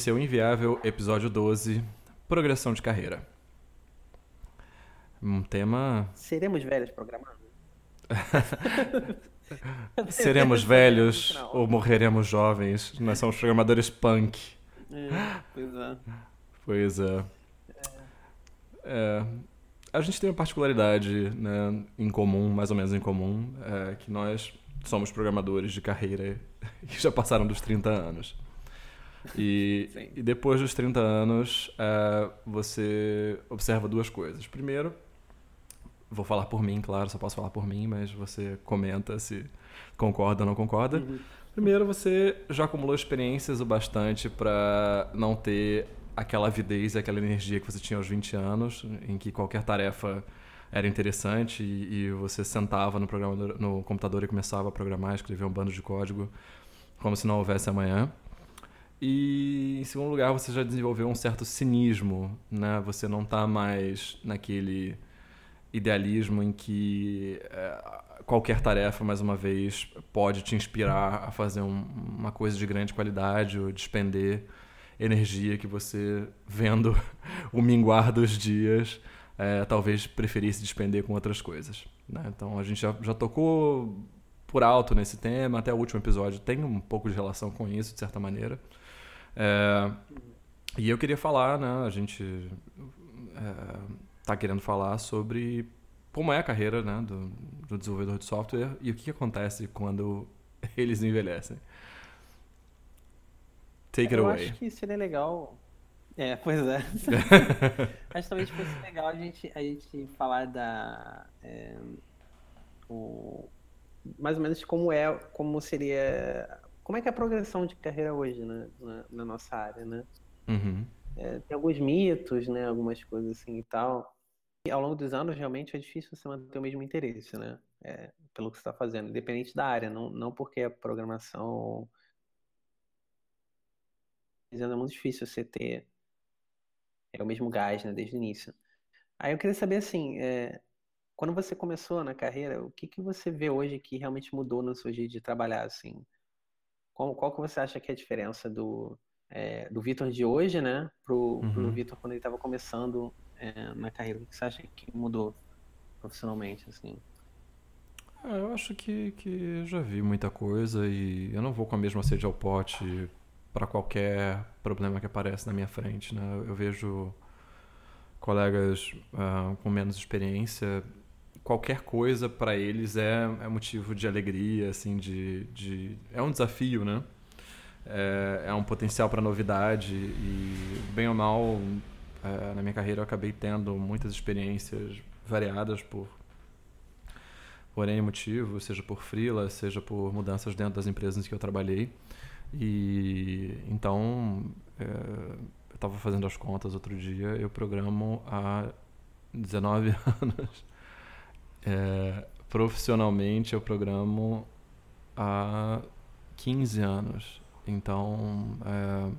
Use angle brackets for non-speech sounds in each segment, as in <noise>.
esse é o Inviável, episódio 12, Progressão de Carreira. Um tema. Seremos velhos programando? <laughs> Seremos velhos ou morreremos jovens? Nós somos programadores punk. É, pois é. Pois é. é. A gente tem uma particularidade né, em comum, mais ou menos em comum, é que nós somos programadores de carreira que <laughs> já passaram dos 30 anos. E, e depois dos 30 anos, é, você observa duas coisas. Primeiro, vou falar por mim, claro, só posso falar por mim, mas você comenta se concorda ou não concorda. Uhum. Primeiro, você já acumulou experiências o bastante para não ter aquela avidez, aquela energia que você tinha aos 20 anos, em que qualquer tarefa era interessante e, e você sentava no, no computador e começava a programar, escrever um bando de código como se não houvesse amanhã. E, em segundo lugar, você já desenvolveu um certo cinismo, né? Você não está mais naquele idealismo em que é, qualquer tarefa, mais uma vez, pode te inspirar a fazer um, uma coisa de grande qualidade ou despender energia que você, vendo <laughs> o minguar dos dias, é, talvez preferisse despender com outras coisas. Né? Então, a gente já, já tocou por alto nesse tema, até o último episódio tem um pouco de relação com isso, de certa maneira. É, e eu queria falar, né, a gente está é, querendo falar sobre como é a carreira né, do, do, desenvolvedor de software e o que, que acontece quando <laughs> eles envelhecem. Take eu it away. acho que seria legal. É, pois é. <laughs> acho que talvez fosse legal a gente, a gente falar da. É, o, mais ou menos como é, como seria como é que é a progressão de carreira hoje né, na, na nossa área, né? Uhum. É, tem alguns mitos, né? Algumas coisas assim e tal. E ao longo dos anos, realmente, é difícil você manter o mesmo interesse, né? É, pelo que você está fazendo, independente da área. Não, não porque a programação... É muito difícil você ter é, o mesmo gás, né? Desde o início. Aí eu queria saber, assim, é, quando você começou na carreira, o que, que você vê hoje que realmente mudou no seu jeito de trabalhar, assim? Qual, qual que você acha que é a diferença do, é, do Vitor de hoje, né, pro, uhum. pro Vitor quando ele estava começando é, na carreira? O que você acha que mudou profissionalmente, assim? Ah, eu acho que, que já vi muita coisa e eu não vou com a mesma sede ao pote para qualquer problema que aparece na minha frente, né? Eu vejo colegas uh, com menos experiência qualquer coisa para eles é, é, motivo de alegria, assim, de, de é um desafio, né? É, é um potencial para novidade e bem ou mal é, na minha carreira eu acabei tendo muitas experiências variadas por por N motivo, seja por freela, seja por mudanças dentro das empresas em que eu trabalhei. E então é, eu estava fazendo as contas outro dia, eu programo há 19 <laughs> anos é, profissionalmente eu programo há 15 anos. Então, é,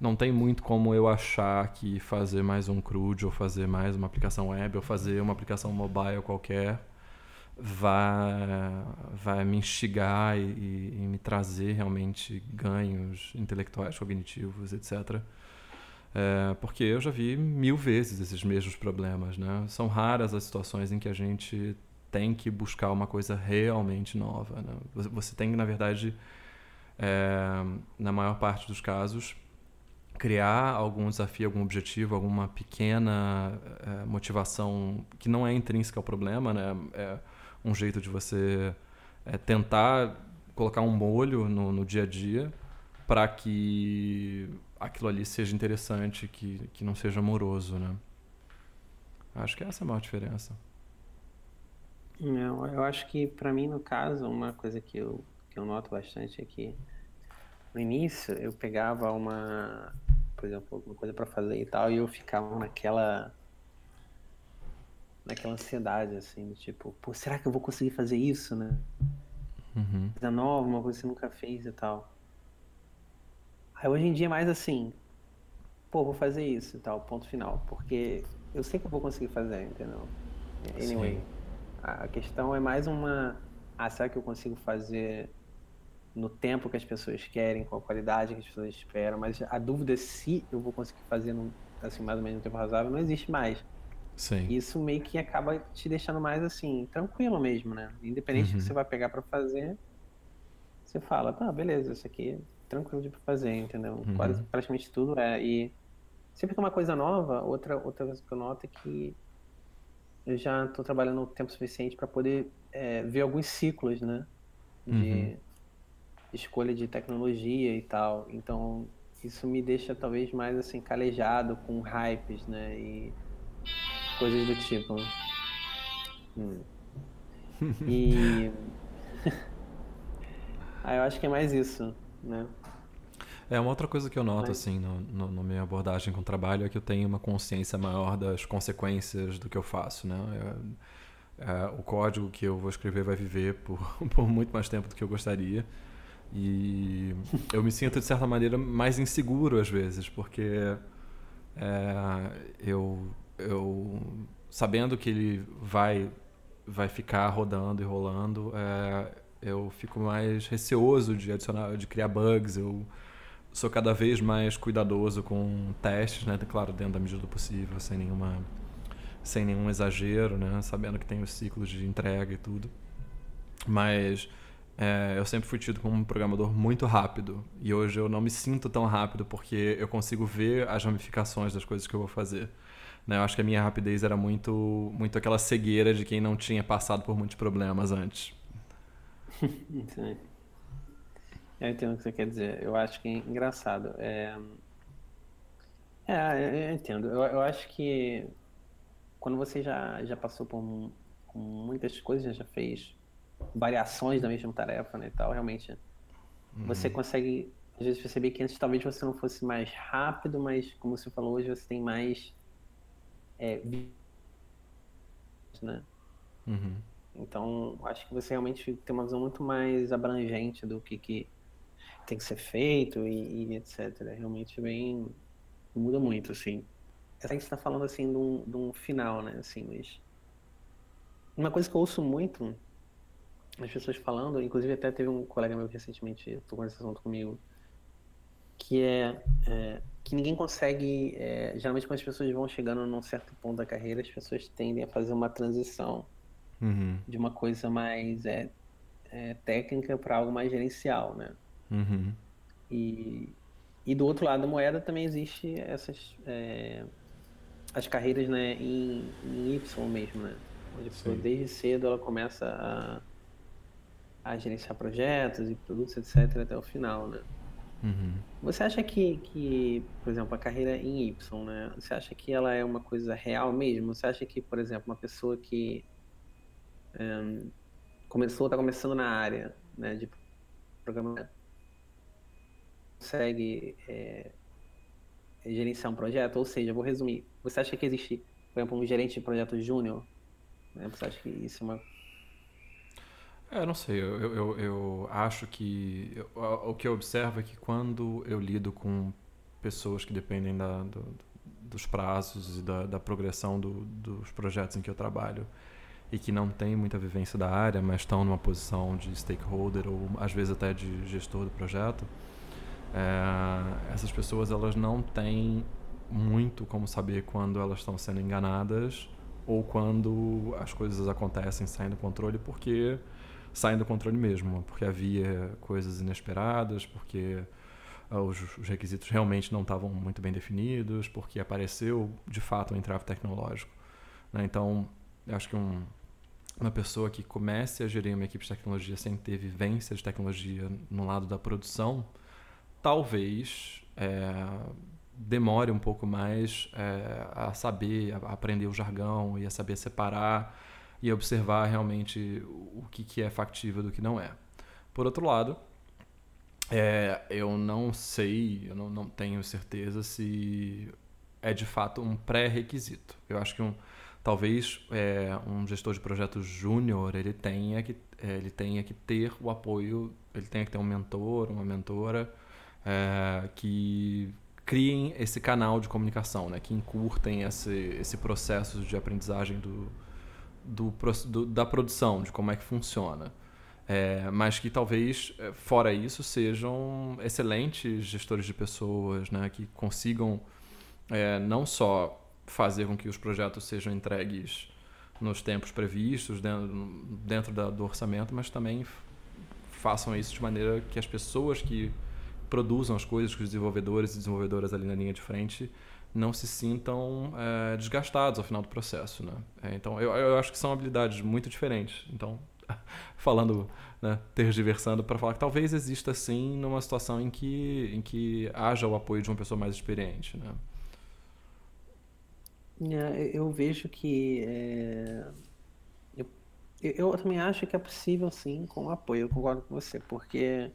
não tem muito como eu achar que fazer mais um CRUD ou fazer mais uma aplicação web ou fazer uma aplicação mobile qualquer vai, vai me instigar e, e, me trazer realmente ganhos intelectuais, cognitivos, etc. É, porque eu já vi mil vezes esses mesmos problemas, né? São raras as situações em que a gente tem que buscar uma coisa realmente nova. Né? Você tem na verdade, é, na maior parte dos casos, criar algum desafio, algum objetivo, alguma pequena é, motivação que não é intrínseca ao problema, né? É um jeito de você é, tentar colocar um molho no, no dia a dia para que aquilo ali seja interessante, que, que não seja amoroso, né? Acho que essa é a maior diferença. Não, eu acho que para mim, no caso, uma coisa que eu, que eu noto bastante é que no início eu pegava uma, por exemplo, alguma coisa para fazer e tal, e eu ficava naquela naquela ansiedade, assim, tipo, pô, será que eu vou conseguir fazer isso, né? Uhum. Coisa nova, uma coisa que você nunca fez e tal. Aí hoje em dia é mais assim, pô, vou fazer isso e tal, ponto final. Porque eu sei que eu vou conseguir fazer, entendeu? Anyway. Sim. A questão é mais uma. Ah, será que eu consigo fazer no tempo que as pessoas querem, com a qualidade que as pessoas esperam, mas a dúvida se eu vou conseguir fazer num, assim, mais ou menos no tempo razoável não existe mais. Sim. Isso meio que acaba te deixando mais assim, tranquilo mesmo, né? Independente uhum. do que você vai pegar para fazer, você fala, tá, beleza, isso aqui é tranquilo de fazer, entendeu? Uhum. Quase, praticamente tudo é. E sempre que é uma coisa nova, outra, outra coisa que eu noto é que eu já estou trabalhando o tempo suficiente para poder é, ver alguns ciclos, né? De uhum. escolha de tecnologia e tal. Então, isso me deixa talvez mais assim calejado com hypes, né? E coisas do tipo. Hum. <laughs> E <laughs> ah, eu acho que é mais isso, né? É, uma outra coisa que eu noto, Mas... assim, no, no, na minha abordagem com o trabalho é que eu tenho uma consciência maior das consequências do que eu faço, né? É, é, o código que eu vou escrever vai viver por, <laughs> por muito mais tempo do que eu gostaria. E eu me sinto, de certa maneira, mais inseguro às vezes, porque é, eu, eu, sabendo que ele vai, vai ficar rodando e rolando, é, eu fico mais receoso de adicionar, de criar bugs. Eu, sou cada vez mais cuidadoso com testes, né? Claro, dentro da medida do possível, sem nenhuma sem nenhum exagero, né? Sabendo que tem os ciclos de entrega e tudo. Mas é, eu sempre fui tido como um programador muito rápido e hoje eu não me sinto tão rápido porque eu consigo ver as ramificações das coisas que eu vou fazer. Né? Eu acho que a minha rapidez era muito muito aquela cegueira de quem não tinha passado por muitos problemas antes. <laughs> Sim. Eu entendo o que você quer dizer. Eu acho que é engraçado. É, é eu entendo. Eu, eu acho que quando você já, já passou por, muitas coisas, já fez variações da mesma tarefa né, e tal, realmente uhum. você consegue às vezes perceber que antes talvez você não fosse mais rápido, mas como você falou hoje, você tem mais é, né? Uhum. Então, acho que você realmente tem uma visão muito mais abrangente do que, que tem que ser feito e, e etc. Realmente bem. muda muito, assim. A gente está falando assim de um, de um final, né? Assim, mas. Uma coisa que eu ouço muito as pessoas falando, inclusive até teve um colega meu que recentemente nesse assunto comigo, que é, é que ninguém consegue. É, geralmente, quando as pessoas vão chegando num certo ponto da carreira, as pessoas tendem a fazer uma transição uhum. de uma coisa mais é, é técnica para algo mais gerencial, né? Uhum. E, e do outro lado da moeda também existe essas é, as carreiras né, em, em Y mesmo, né? Onde a pessoa desde cedo ela começa a, a gerenciar projetos e produtos, etc., até o final, né? Uhum. Você acha que, que, por exemplo, a carreira em Y, né? Você acha que ela é uma coisa real mesmo? Você acha que, por exemplo, uma pessoa que um, começou, está começando na área né, de programação, consegue é, gerenciar um projeto? Ou seja, vou resumir. Você acha que existe, por exemplo, um gerente de projeto júnior? Né? Você acha que isso é uma. É, não sei. Eu, eu, eu acho que. Eu, o que eu observo é que quando eu lido com pessoas que dependem da, do, dos prazos e da, da progressão do, dos projetos em que eu trabalho e que não têm muita vivência da área, mas estão numa posição de stakeholder ou às vezes até de gestor do projeto, é, essas pessoas elas não têm muito como saber quando elas estão sendo enganadas ou quando as coisas acontecem saindo do controle porque saem do controle mesmo, porque havia coisas inesperadas, porque uh, os, os, requisitos realmente não estavam muito bem definidos, porque apareceu de fato um entrave tecnológico. Né? Então, acho que um, uma pessoa que comece a gerir uma equipe de tecnologia sem ter vivência de tecnologia no lado da produção, talvez é, demore um pouco mais é, a saber, a aprender o jargão e a saber separar e observar realmente o que, que é factível do que não é. Por outro lado, é, eu não sei, eu não, não tenho certeza se é de fato um pré-requisito. Eu acho que um, talvez é, um gestor de projetos júnior ele tenha que é, ele tenha que ter o apoio, ele tenha que ter um mentor, uma mentora é, que criem esse canal de comunicação, né? que encurtem esse, esse processo de aprendizagem do, do, do, da produção, de como é que funciona. É, mas que talvez, é, fora isso, sejam excelentes gestores de pessoas, né? que consigam é, não só fazer com que os projetos sejam entregues nos tempos previstos, dentro, dentro da, do orçamento, mas também façam isso de maneira que as pessoas que produzam as coisas, que os desenvolvedores e desenvolvedoras ali na linha de frente não se sintam é, desgastados ao final do processo. Né? É, então, eu, eu acho que são habilidades muito diferentes. Então, <laughs> falando, né, tergiversando, para falar que talvez exista sim numa situação em que, em que haja o apoio de uma pessoa mais experiente. Né? É, eu vejo que. É... Eu, eu também acho que é possível sim com apoio, eu concordo com você, porque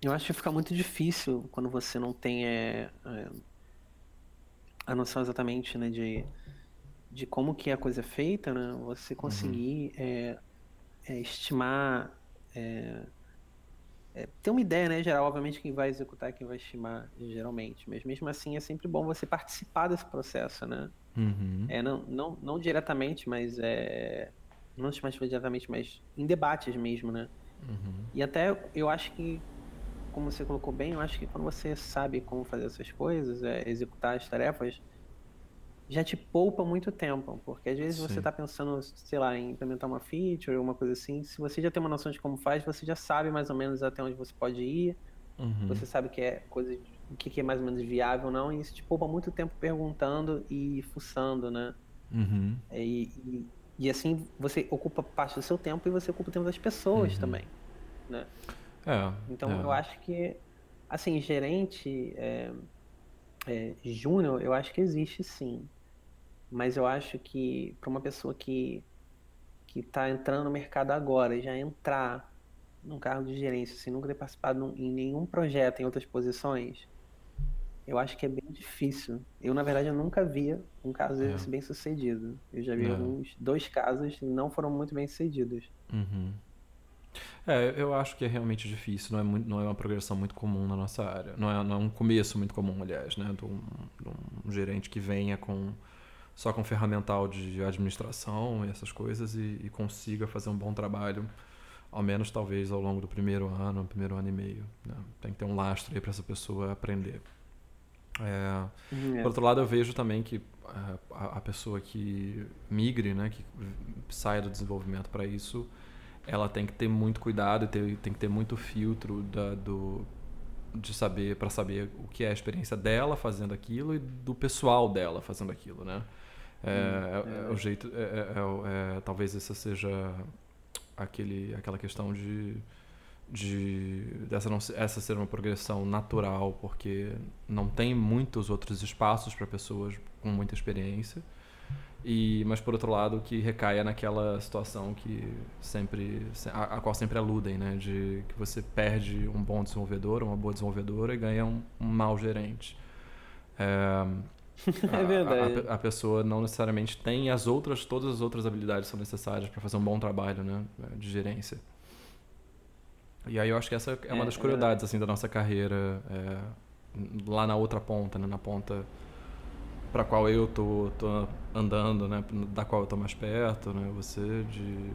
eu acho que fica muito difícil quando você não tem é, é, a noção exatamente né, de, de como que a coisa é feita, né? Você conseguir uhum. é, estimar, é, é, ter uma ideia, né, geral, obviamente quem vai executar, quem vai estimar, geralmente, mas mesmo assim é sempre bom você participar desse processo, né? Uhum. É, não, não, não diretamente, mas é, não diretamente, mas em debates mesmo, né? Uhum. E até eu acho que, como você colocou bem, eu acho que quando você sabe como fazer essas coisas, é, executar as tarefas, já te poupa muito tempo, porque às vezes Sim. você está pensando, sei lá, em implementar uma feature ou uma coisa assim, se você já tem uma noção de como faz, você já sabe mais ou menos até onde você pode ir, uhum. você sabe que é coisa, o que é mais ou menos viável ou não, e isso te poupa muito tempo perguntando e fuçando, né? Uhum. É, e, e, e, assim você ocupa parte do seu tempo e você ocupa o tempo das pessoas uhum. também, né? É, então é. eu acho que, assim, gerente é, é, júnior, eu acho que existe sim mas eu acho que para uma pessoa que que está entrando no mercado agora e já entrar num cargo de gerência sem nunca ter participado em nenhum projeto em outras posições, eu acho que é bem difícil. Eu, na verdade, eu nunca via um caso é. desse bem sucedido. Eu já vi é. alguns, dois casos que não foram muito bem sucedidos. Uhum. É, eu acho que é realmente difícil, não é, muito, não é uma progressão muito comum na nossa área. Não é, não é um começo muito comum, aliás, né? De um, de um gerente que venha com só com ferramental de administração e essas coisas e, e, consiga fazer um bom trabalho, ao menos talvez ao longo do primeiro ano, primeiro ano e meio. Né? Tem que ter um lastro aí para essa pessoa aprender. É, é. Por outro lado, eu vejo também que é, a, a, pessoa que migre, né, que saia do desenvolvimento para isso, ela tem que ter muito cuidado e tem que ter muito filtro da, do, de saber para saber o que é a experiência dela fazendo aquilo e do pessoal dela fazendo aquilo, né? É, hum, é, é, o jeito. É, é, é, talvez essa seja aquele, aquela questão de, de dessa não essa ser uma progressão natural, porque não tem muitos outros espaços para pessoas com muita experiência. E, mas por outro lado que recaia naquela situação que sempre a, a, qual sempre aludem né? De que você perde um bom desenvolvedor uma boa desenvolvedora e ganha um, um mau gerente. É, <laughs> é verdade. A, a, a, pessoa não necessariamente tem as outras, todas as outras habilidades são necessárias para fazer um bom trabalho, né, de gerência. E aí eu acho que essa é uma é, das curiosidades é assim da nossa carreira é, lá na outra ponta, né, na ponta para qual eu tô, tô andando, né, da qual eu tô mais perto, né, você de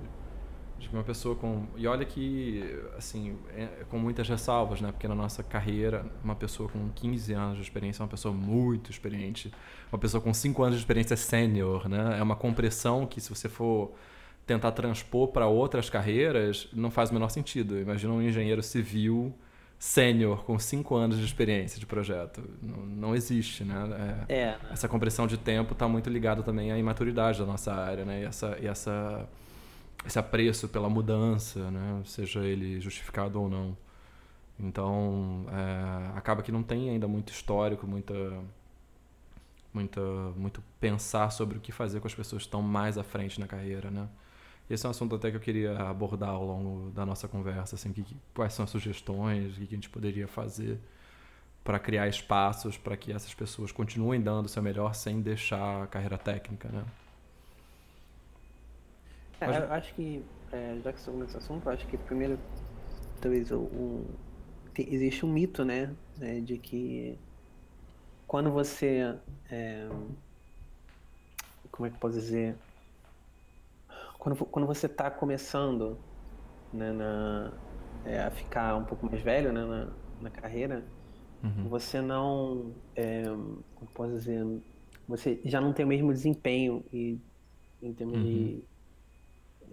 que uma pessoa com. E olha que, assim, é, com muitas ressalvas, né? Porque na nossa carreira, uma pessoa com 15 anos de experiência é uma pessoa muito experiente. Uma pessoa com 5 anos de experiência é sênior, né? É uma compressão que, se você for tentar transpor para outras carreiras, não faz o menor sentido. Imagina um engenheiro civil sênior com 5 anos de experiência de projeto. Não, não existe, né? É, é. Essa compressão de tempo está muito ligada também à imaturidade da nossa área, né? E essa. E essa esse apreço pela mudança, né? seja ele justificado ou não. Então, é, acaba que não tem ainda muito histórico, muita, muita, muito pensar sobre o que fazer com as pessoas que estão mais à frente na carreira, né? Esse é um assunto até que eu queria abordar ao longo da nossa conversa, assim, que, quais são as sugestões, o que a gente poderia fazer para criar espaços para que essas pessoas continuem dando o seu melhor sem deixar a carreira técnica, né? É, eu acho que, é, já que estamos nesse assunto, acho que primeiro, talvez, um, tem, existe um mito, né, é, de que quando você, é, como é que eu posso dizer, quando, quando você está começando, né, na, é, a ficar um pouco mais velho né, na, na carreira, uhum. você não, é, como posso dizer, você já não tem o mesmo desempenho e, em termos uhum. de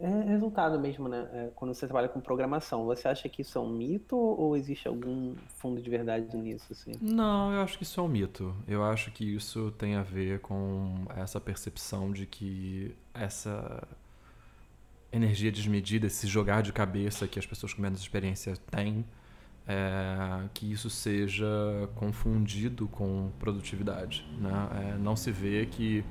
é resultado mesmo, né? É, quando você trabalha com programação, você acha que isso é um mito ou existe algum fundo de verdade nisso? Assim? Não, eu acho que isso é um mito. Eu acho que isso tem a ver com essa percepção de que essa energia desmedida, esse jogar de cabeça que as pessoas com menos experiência têm, é, que isso seja confundido com produtividade. Né? É, não se vê que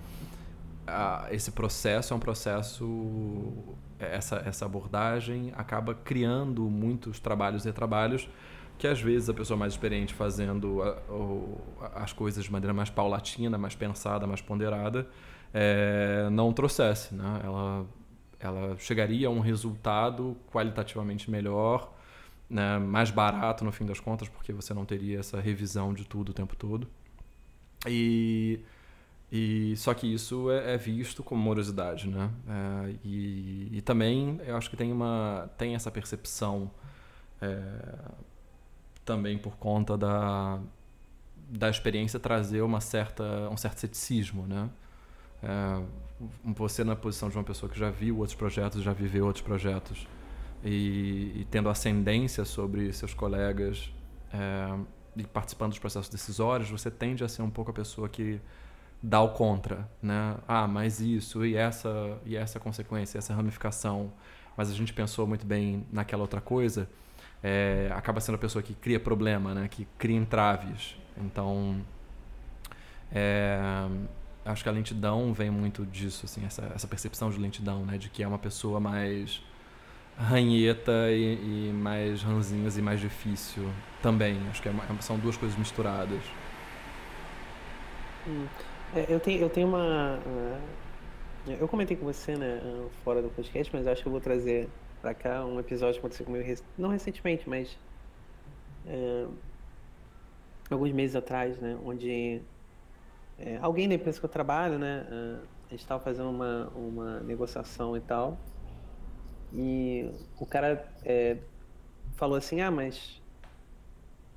a, esse processo é um processo, essa, essa abordagem acaba criando muitos trabalhos e trabalhos que às vezes a pessoa mais experiente fazendo a, as coisas de maneira mais paulatina, mais pensada, mais ponderada, é, não trouxesse. Né? Ela, ela chegaria a um resultado qualitativamente melhor, né? mais barato no fim das contas, porque você não teria essa revisão de tudo o tempo todo. E e só que isso é, é visto como morosidade, né? É, e, e, também eu acho que tem uma tem essa percepção é, também por conta da da experiência trazer uma certa um certo ceticismo, né? É, você na posição de uma pessoa que já viu outros projetos, já viveu outros projetos e, e tendo ascendência sobre seus colegas é, e participando dos processos decisórios, você tende a ser um pouco a pessoa que dá o contra, né? Ah, mas isso e essa e essa consequência, essa ramificação, mas a gente pensou muito bem naquela outra coisa, é, acaba sendo a pessoa que cria problema, né? Que cria entraves. Então, é, acho que a lentidão vem muito disso, assim, essa, essa percepção de lentidão, né? De que é uma pessoa mais ranheta e, e mais ranzinhas e mais difícil também. Acho que é uma, são duas coisas misturadas. Hum. É, eu, tenho, eu tenho uma. Uh, eu comentei com você, né, fora do podcast, mas acho que eu vou trazer pra cá um episódio que aconteceu comigo, não recentemente, mas. Uh, alguns meses atrás, né, onde alguém da empresa que eu trabalho, né, a gente estava fazendo uma, uma negociação e tal, e o cara falou assim: ah, mas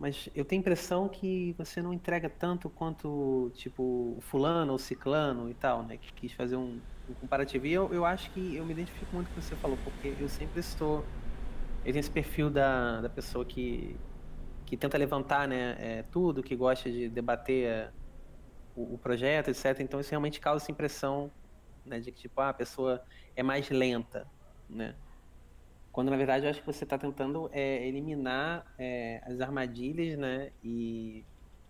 mas eu tenho a impressão que você não entrega tanto quanto, tipo, fulano ou ciclano e tal, né? Que quis fazer um, um comparativo. E eu, eu acho que eu me identifico muito com o que você falou, porque eu sempre estou... Eu tenho esse perfil da, da pessoa que, que tenta levantar né, é, tudo, que gosta de debater é, o, o, projeto, etc. Então isso realmente causa essa impressão né, de que, tipo, ah, a pessoa é mais lenta, né? Quando na verdade eu acho que você está tentando é, eliminar é, as armadilhas, né? E,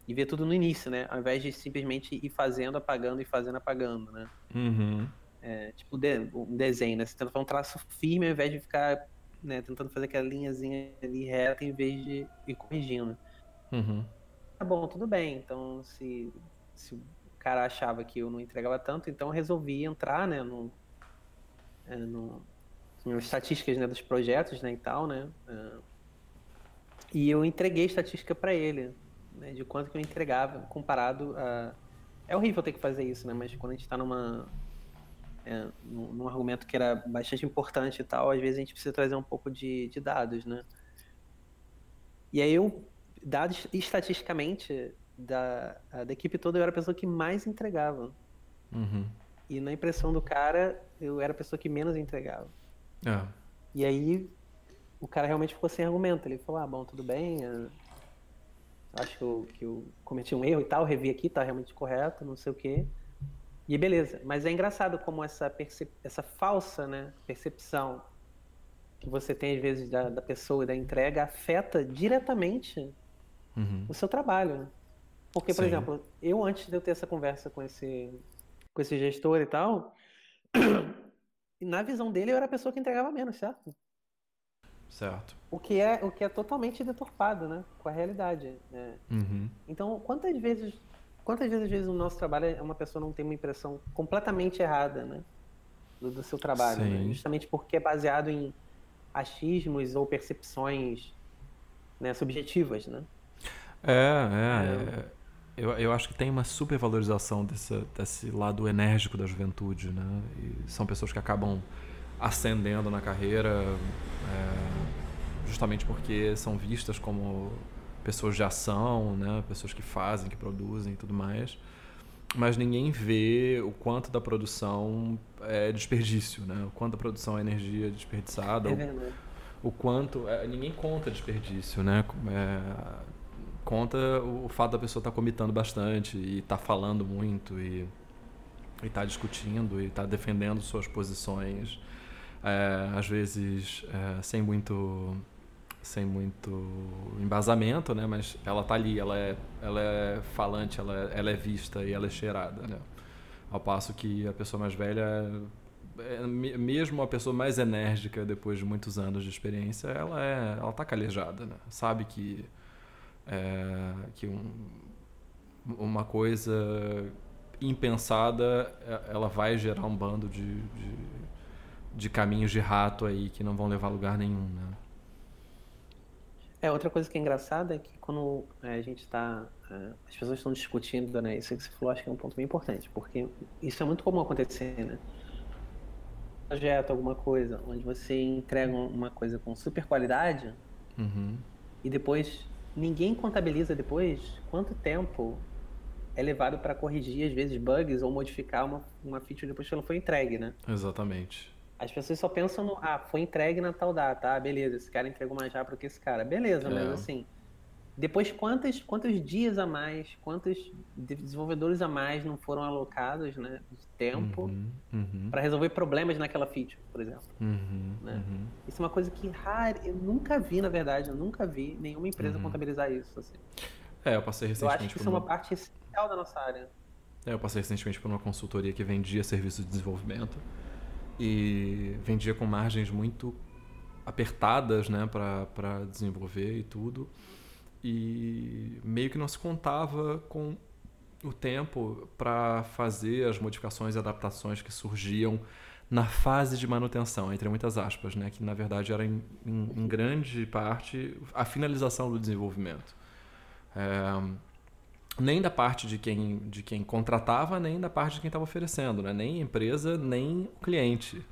e ver tudo no início, né? Ao invés de simplesmente ir fazendo, apagando e fazendo, apagando, né? Uhum. É, tipo de, um desenho, né? Você tenta fazer um traço firme ao invés de ficar né, tentando fazer aquela linhazinha ali reta em vez de ir corrigindo. Uhum. Tá bom, tudo bem. Então, se, se o cara achava que eu não entregava tanto, então eu resolvi entrar, né? No, é, no, estatísticas né, dos projetos né, e tal, né? Uh, e eu entreguei estatística para ele, né, de quanto que eu entregava comparado a... É horrível ter que fazer isso, né? Mas quando a gente está numa... É, num, num, argumento que era bastante importante e tal, às vezes a gente precisa trazer um pouco de, de dados, né? E aí eu, dados estatisticamente da, da equipe toda, eu era a pessoa que mais entregava. Uhum. E na impressão do cara, eu era a pessoa que menos entregava. É. E aí o cara realmente ficou sem argumento. Ele falou, ah, bom, tudo bem. É, acho que eu, que eu cometi um erro e tal, revi aqui, tá realmente correto, não sei o quê. E beleza. Mas é engraçado como essa, percep... essa falsa né, percepção que você tem, às vezes, da, da pessoa e da entrega afeta diretamente uhum. o seu trabalho. Né? Porque, por Sim. exemplo, eu antes de eu ter essa conversa com esse, com esse gestor e tal, E <clears throat> na visão dele eu era a pessoa que entregava menos, certo? Certo. O que é, o que é totalmente deturpado, né? Com a realidade. Né? Uhum. Então, quantas vezes, quantas vezes, vezes o nosso trabalho é uma pessoa não tem uma impressão completamente errada, né? Do, do seu trabalho, né? justamente porque é baseado em achismos ou percepções né, subjetivas, né? É, é. é eu, eu acho que tem uma supervalorização desse, desse lado enérgico da juventude, né? E são pessoas que acabam ascendendo na carreira é, justamente porque são vistas como pessoas de ação, né? pessoas que fazem, que produzem e tudo mais. Mas ninguém vê o quanto da produção é desperdício, né? o quanto da produção é energia desperdiçada. É verdade. O, quanto. É, ninguém conta desperdício, né? É, conta o, fato da pessoa estar tá comitando bastante e estar tá falando muito e estar tá discutindo e estar tá defendendo suas posições, é, às vezes é, sem muito sem muito embasamento, né? Mas ela tá ali, ela é, ela é falante, ela é, ela é vista e ela é cheirada, né? Ao passo que a pessoa mais velha, é, mesmo a pessoa mais enérgica depois de muitos anos de experiência, ela é, ela tá calejada, né? Sabe que é, que um, uma coisa impensada é, ela vai gerar um bando de, de, de caminhos de rato aí que não vão levar a lugar nenhum, né? É, outra coisa que é engraçada é que quando é, a gente está. É, as pessoas estão discutindo, né? Isso que você falou, acho que é um ponto bem importante, porque isso é muito comum acontecer, né? projeto, alguma coisa, onde você entrega uma coisa com super qualidade uhum. e depois ninguém contabiliza depois quanto tempo é levado para corrigir, às vezes, bugs ou modificar uma, uma feature depois que ela foi entregue, né? Exatamente. As pessoas só pensam no, ah, foi entregue na tal data, ah, beleza, esse cara entregou mais rápido que esse cara. Beleza, é. mas assim, depois quantos, quantos dias a mais, quantos desenvolvedores a mais não foram alocados, né, de tempo uhum, uhum. para resolver problemas naquela feature, por exemplo. Uhum, né? Uhum. Isso é uma coisa que raro, eu nunca vi, na verdade, eu nunca vi nenhuma empresa uhum. contabilizar isso. Assim. É, eu passei recentemente. Eu acho que isso é uma parte essencial da nossa área. É, eu passei recentemente por uma consultoria que vendia serviços de desenvolvimento e vendia com margens muito apertadas, né, para desenvolver e tudo. E meio que não se contava com o tempo para fazer as modificações e adaptações que surgiam na fase de manutenção, entre muitas aspas, né? que na verdade era em, em, em grande parte a finalização do desenvolvimento. É, nem da parte de quem, de quem contratava, nem da parte de quem estava oferecendo, né? nem empresa, nem cliente.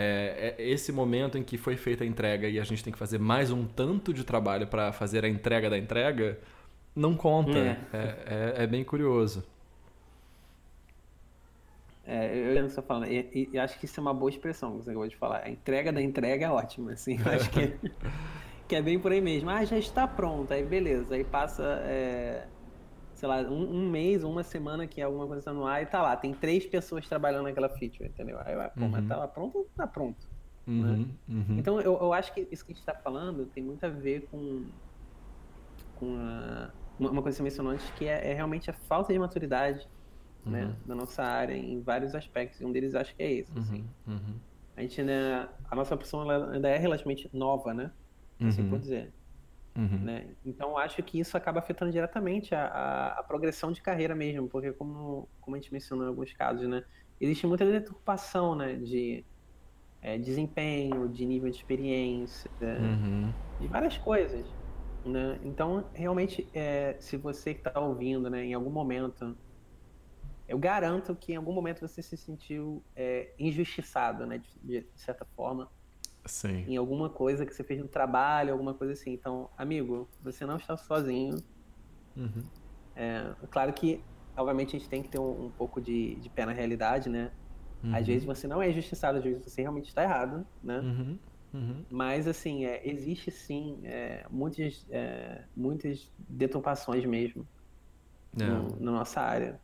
É, é, esse momento em que foi feita a entrega e a gente tem que fazer mais um tanto de trabalho para fazer a entrega da entrega, não conta. É, é, é, é bem curioso. É, eu lembro que você falando, e, e, acho que isso é uma boa expressão que você acabou de falar. A entrega da entrega é ótima, assim, eu acho que, <laughs> que é bem por aí mesmo. Ah, já está pronto, aí beleza, aí passa, é, sei lá, um, um, mês, uma semana que alguma coisa está no ar e tá lá, tem três pessoas trabalhando naquela feature, entendeu? Aí, pô, uhum. mas tá pronto tá pronto? Uhum, né? uhum. Então, eu, eu acho que isso que a gente está falando tem muito a ver com, com a, uma coisa que você mencionou antes, que é, é realmente a falta de maturidade né, uhum. da nossa área em vários aspectos. E um deles acho que é esse. Assim. Uhum. Uhum. A gente né, a nossa profissão ainda é relativamente nova, né? Assim por dizer. Né? Então acho que isso acaba afetando diretamente a, a, a, progressão de carreira mesmo, porque como, como a gente mencionou em alguns casos, né, existe muita deturpação né, de é, desempenho, de nível de experiência, uhum. de várias coisas. Né? Então, realmente, é, se você que está ouvindo, né, em algum momento eu garanto que em algum momento você se sentiu é, injustiçado, né, de, de, certa forma. Sim. Em alguma coisa que você fez no trabalho, alguma coisa assim. Então, amigo, você não está sozinho. Uhum. É, claro que, obviamente, a gente tem que ter um, um pouco de, de, pé na realidade, né? Uhum. Às vezes você não é injustiçado, às vezes você realmente está errado, né? Uhum. Uhum. Mas, assim, é, existe sim é, muitas, é, muitas deturpações mesmo é. no, na nossa área.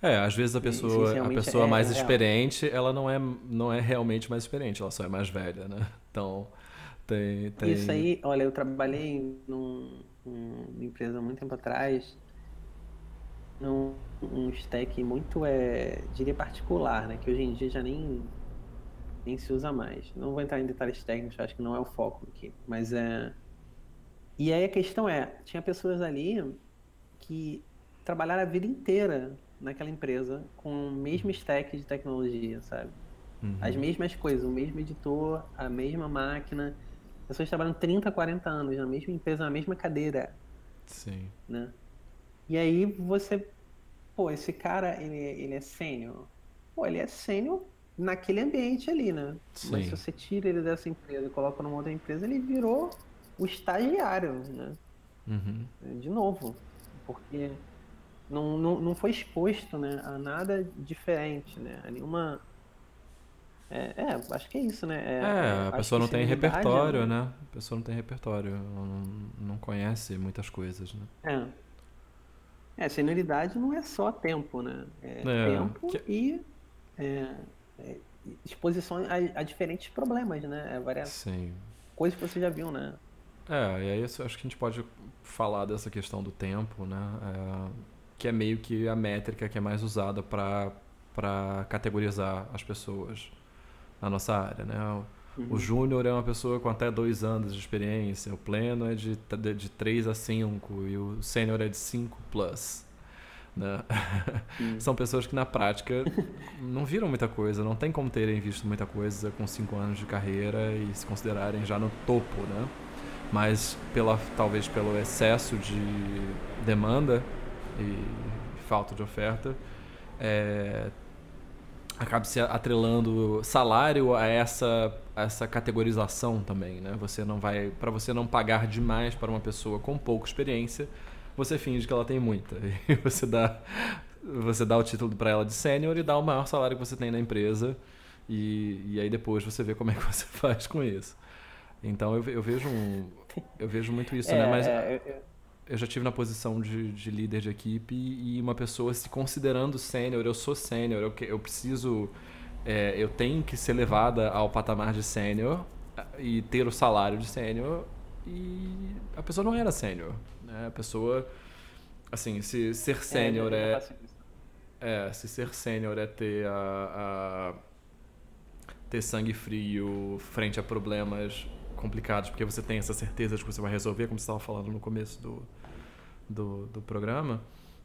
É, às vezes a pessoa, a pessoa é mais real. experiente, ela não é, não é realmente mais experiente, ela só é mais velha, né? Então, tem... tem... Isso aí, olha, eu trabalhei num, numa empresa há muito tempo atrás, num um stack muito, é, diria, particular, né? Que hoje em dia já nem, nem se usa mais. Não vou entrar em detalhes técnicos, acho que não é o foco aqui, mas é... E aí a questão é, tinha pessoas ali que trabalharam a vida inteira naquela empresa com o mesmo stack de tecnologia, sabe? Uhum. As mesmas coisas, o mesmo editor, a mesma máquina. Pessoas trabalham 30, 40 anos na mesma empresa, na mesma cadeira. Sim. Né? E aí você, pô, esse cara, ele, ele é sênior? Pô, ele é sênior naquele ambiente ali, né? Sim. Mas se você tira ele dessa empresa e coloca numa outra empresa, ele virou o estagiário, né? Uhum. De novo, porque não, não, não foi exposto né, a nada diferente, né? A nenhuma. É, é, acho que é isso, né? É, é a pessoa não tem repertório, é... né? A pessoa não tem repertório, não, não conhece muitas coisas, né? É. É, senioridade não é só tempo, né? É, é tempo que... e é, é, exposição a, a, diferentes problemas, né? Várias Sim. coisas que você já viu, né? É, e aí acho que a gente pode falar dessa questão do tempo, né? É, que é meio que a métrica que é mais usada para categorizar as pessoas na nossa área, né? Uhum. O júnior é uma pessoa com até dois anos de experiência, o pleno é de, de, de 3 a 5 e o sênior é de 5 plus. Né? Uhum. <laughs> São pessoas que na prática não viram muita coisa, não tem como terem visto muita coisa com 5 anos de carreira e se considerarem já no topo, né? Mas pela, talvez pelo excesso de demanda e falta de oferta, é, acaba se atrelando salário a essa, a essa categorização também, né? Você não vai, para você não pagar demais para uma pessoa com pouca experiência, você finge que ela tem muita <laughs> e você dá você dá o título para ela de sênior e dá o maior salário que você tem na empresa e, e aí depois você vê como é que <laughs> você faz com isso. Então eu, eu vejo um, eu vejo muito isso, né? é, né? Mas é, eu já tive na posição de, de líder de equipe e uma pessoa se considerando sênior, eu sou sênior, eu, eu preciso, é, eu tenho que ser levada ao patamar de sênior e ter o salário de sênior e a pessoa não era sênior, né? A pessoa, assim, se ser sênior é, é, é, se ser sênior é ter a, a ter sangue frio frente a problemas complicados, porque você tem essa certeza de que você vai resolver, como você estava falando no começo do, do, do programa,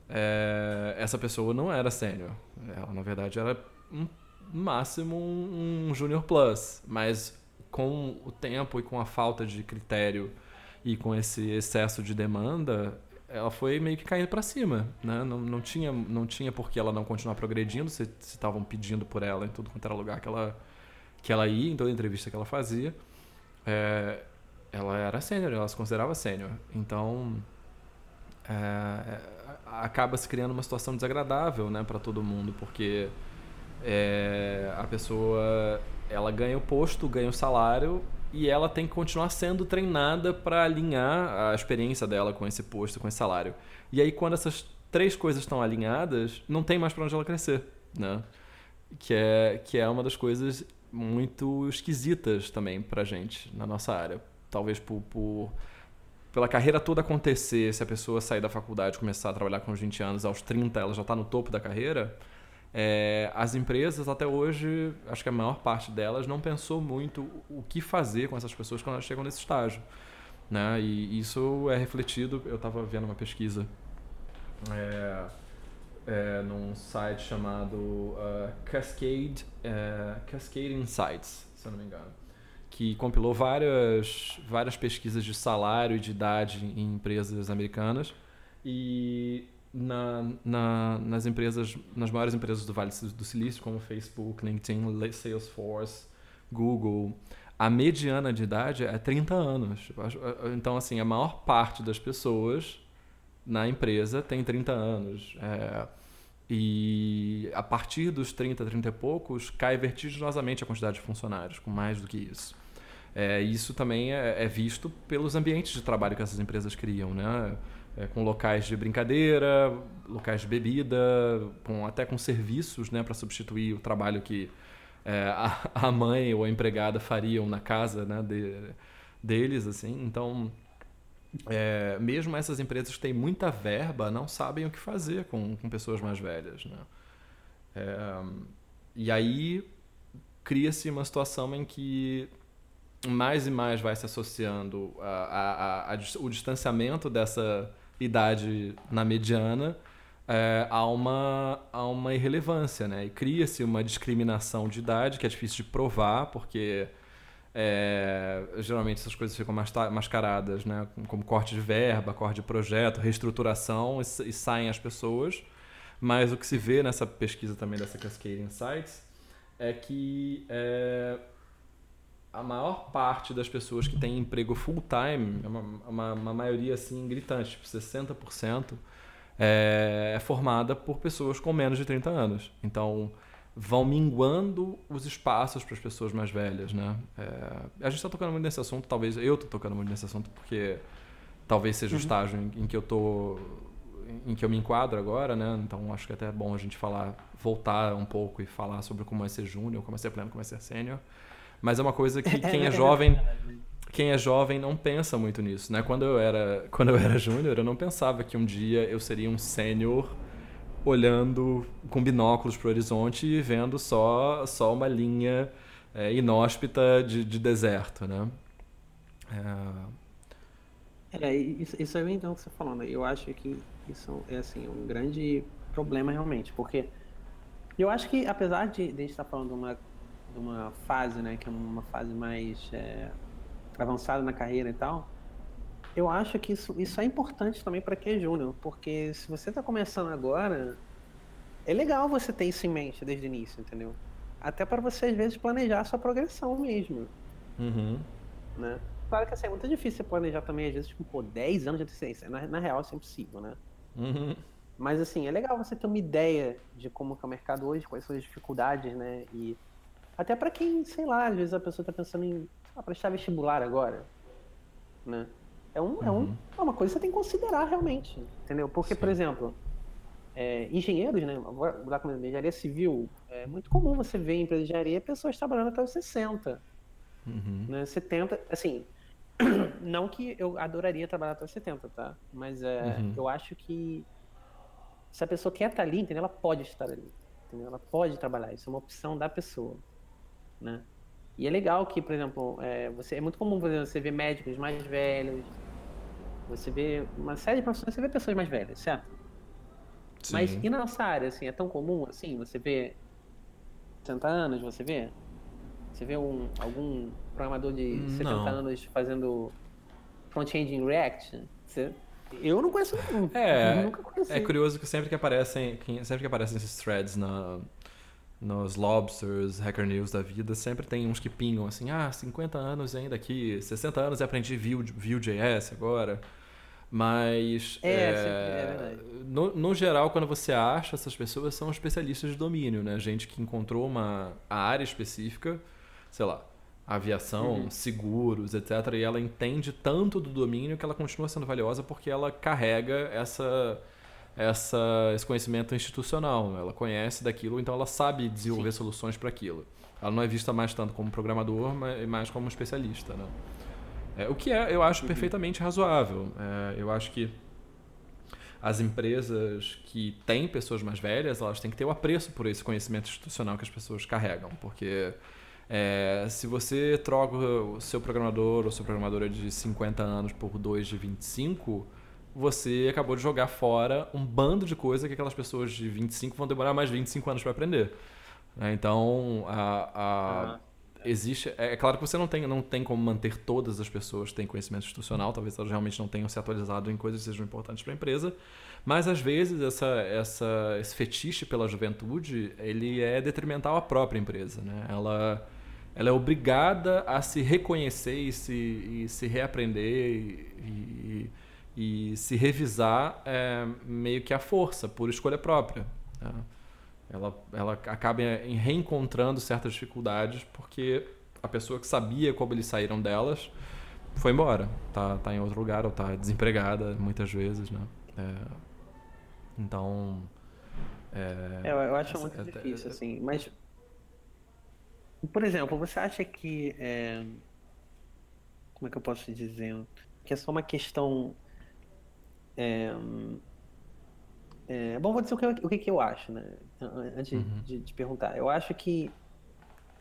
é, essa pessoa não era sênior. Ela, na verdade, era um, máximo um, um junior plus, mas com o tempo e com a falta de critério e com esse excesso de demanda, ela foi meio que caindo para cima, né? Não, não tinha não tinha por que ela não continuar progredindo, se estavam pedindo por ela em tudo quanto era lugar que ela que ela ia, em toda entrevista que ela fazia é, ela era sênior, ela se considerava sênior. Então, é, é, acaba se criando uma situação desagradável né, para todo mundo, porque é, a pessoa ela ganha o posto, ganha o salário e ela tem que continuar sendo treinada para alinhar a experiência dela com esse posto, com esse salário. E aí, quando essas três coisas estão alinhadas, não tem mais para onde ela crescer, né? Que é, que é uma das coisas muito esquisitas também pra gente na nossa área. Talvez por, por pela carreira toda acontecer, se a pessoa sair da faculdade e começar a trabalhar com 20 anos, aos 30 ela já está no topo da carreira, é, as empresas até hoje, acho que a maior parte delas não pensou muito o que fazer com essas pessoas quando elas chegam nesse estágio. Né? E isso é refletido, eu estava vendo uma pesquisa é, é, num site chamado uh, Cascade, uh, Cascade Insights, se eu não me engano, que compilou várias, várias pesquisas de salário e de idade em empresas americanas e na, na, nas empresas, nas maiores empresas do Vale do Silício, como Facebook, LinkedIn, Salesforce, Google, a mediana de idade é 30 anos. Então, assim, a maior parte das pessoas na empresa tem 30 anos. É, e a partir dos 30, 30 e poucos, cai vertiginosamente a quantidade de funcionários, com mais do que isso. É, isso também é, é, visto pelos ambientes de trabalho que essas empresas criam, né? É, com locais de brincadeira, locais de bebida, com, até com serviços né, para substituir o trabalho que é, a, a, mãe ou a empregada fariam na casa né, de, deles. assim Então, é, mesmo essas empresas que têm muita verba não sabem o que fazer com, com pessoas mais velhas. Né? É, e aí cria-se uma situação em que mais e mais vai se associando a, a, a, o distanciamento dessa idade na mediana é, a, uma, a uma irrelevância, né? E cria-se uma discriminação de idade que é difícil de provar, porque é, geralmente essas coisas ficam mascaradas, né? como corte de verba, corte de projeto, reestruturação, e, e, saem as pessoas. Mas o que se vê nessa pesquisa também dessa Cascade Insights é que é, a maior parte das pessoas que tem emprego full time, é uma, uma, uma maioria assim gritante, tipo 60%, é, é formada por pessoas com menos de 30 anos. Então vão minguando os espaços para as pessoas mais velhas, né? É, a gente está tocando muito nesse assunto, talvez eu estou tocando muito nesse assunto porque talvez seja uhum. o estágio em, em, que eu tô, em que eu me enquadro agora, né? Então acho que é até é bom a gente falar, voltar um pouco e falar sobre como é ser júnior, como é ser pleno, como é ser sênior. Mas é uma coisa que <laughs> quem é jovem, quem é jovem não pensa muito nisso, né? Quando eu era, <laughs> quando eu era júnior, eu não pensava que um dia eu seria um sênior olhando com binóculos para o horizonte e vendo só só uma linha é, inóspita de, de deserto, né? É... é isso, isso é então que você falou, né? Eu acho que isso é assim um grande problema realmente, porque eu acho que apesar de, de a gente estar falando de uma de uma fase, né, que é uma fase mais é, avançada na carreira e tal, eu acho que isso, isso é importante também para quem é júnior, porque se você está começando agora, é legal você ter isso em mente desde o início, entendeu? Até para você, às vezes, planejar a sua progressão mesmo. Uhum. Né? Claro que assim, é muito difícil você planejar também, às vezes, tipo, pô, 10 anos de antecedência. Na, na real, isso é impossível, né? Uhum. Mas, assim, é legal você ter uma ideia de como é o mercado hoje, quais são as dificuldades, né? E até para quem, sei lá, às vezes a pessoa está pensando em ah, prestar vestibular agora, né? É, um, uhum. é, um, é uma coisa que você tem que considerar realmente, entendeu? Porque, Sim. por exemplo, é, engenheiros, né? Dar como engenharia civil, é muito comum você ver em empresa de engenharia pessoas trabalhando até os 60, uhum. né? 70, assim, <clears throat> não que eu adoraria trabalhar até os 70, tá? Mas é, uhum. eu acho que se a pessoa quer estar ali, entendeu? Ela pode estar ali, entendeu? Ela pode trabalhar, isso é uma opção da pessoa né? E é legal que, por exemplo, é, você, é muito comum você ver médicos mais velhos, você vê uma série de profissões, você vê pessoas mais velhas, certo? Sim. Mas e na nossa área, assim, é tão comum, assim, você vê 60 anos, você vê? Você vê um, algum programador de 70 não. anos fazendo front-end em React? Você, eu não conheço nenhum. É, nunca conheci. É curioso que sempre que aparecem, sempre que aparecem esses threads na, nos Lobsters, Hacker News da vida, sempre tem uns que pingam assim, ah, 50 anos ainda aqui, 60 anos e aprendi Vue.js agora. Mas, é, é, é no, no, geral, quando você acha, essas pessoas são especialistas de domínio, né? Gente que encontrou uma área específica, sei lá, aviação, uhum. seguros, etc. E ela entende tanto do domínio que ela continua sendo valiosa porque ela carrega essa essa, esse conhecimento institucional. Ela conhece daquilo, então ela sabe desenvolver Sim. soluções para aquilo. Ela não é vista mais tanto como programador, mas mais como especialista. Né? É, o que é, eu acho uhum. perfeitamente razoável. É, eu acho que as empresas que têm pessoas mais velhas, elas têm que ter o apreço por esse conhecimento institucional que as pessoas carregam, porque é, se você troca o seu programador ou sua programadora de 50 anos por dois de 25, você acabou de jogar fora um bando de coisa que aquelas pessoas de 25 vão demorar mais 25 anos para aprender. Né? Então, a, a uhum. Existe. É, é claro que você não tem, não tem como manter todas as pessoas que têm conhecimento institucional, talvez elas realmente não tenham se atualizado em coisas que sejam importantes para a empresa, mas às vezes essa, essa, esse fetiche pela juventude ele é detrimental à própria empresa. Né? Ela, ela é obrigada a se reconhecer e se, e se reaprender e, e e se revisar é, meio que à força, por escolha própria. Né? Ela, ela acaba em reencontrando certas dificuldades porque a pessoa que sabia como eles saíram delas foi embora, tá, tá em outro lugar ou tá desempregada muitas vezes, né? É, então, é, é, eu acho muito difícil assim, mas por exemplo, você acha que é, como é que eu posso dizer que é só uma questão é, é, bom, vou dizer o que, o que, que eu acho, né? Antes uhum. de, de, perguntar. Eu acho que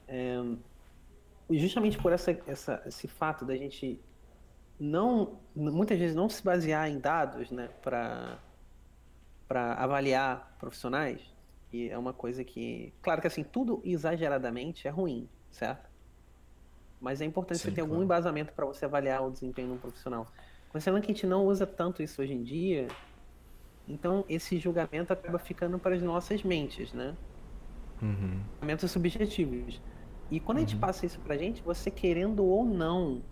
é, justamente por essa, essa, esse fato da gente não, muitas vezes não se basear em dados, né, para para avaliar profissionais, e é uma coisa que, claro que assim, tudo exageradamente é ruim, certo? Mas é importante Sim, você ter claro. algum embasamento para você avaliar o desempenho de um profissional. Considerando que a gente não usa tanto isso hoje em dia, então esse julgamento acaba ficando para as nossas mentes, né? Uhum. Julgamentos subjetivos. E quando a gente Uhum. passa isso pra gente, você querendo ou não,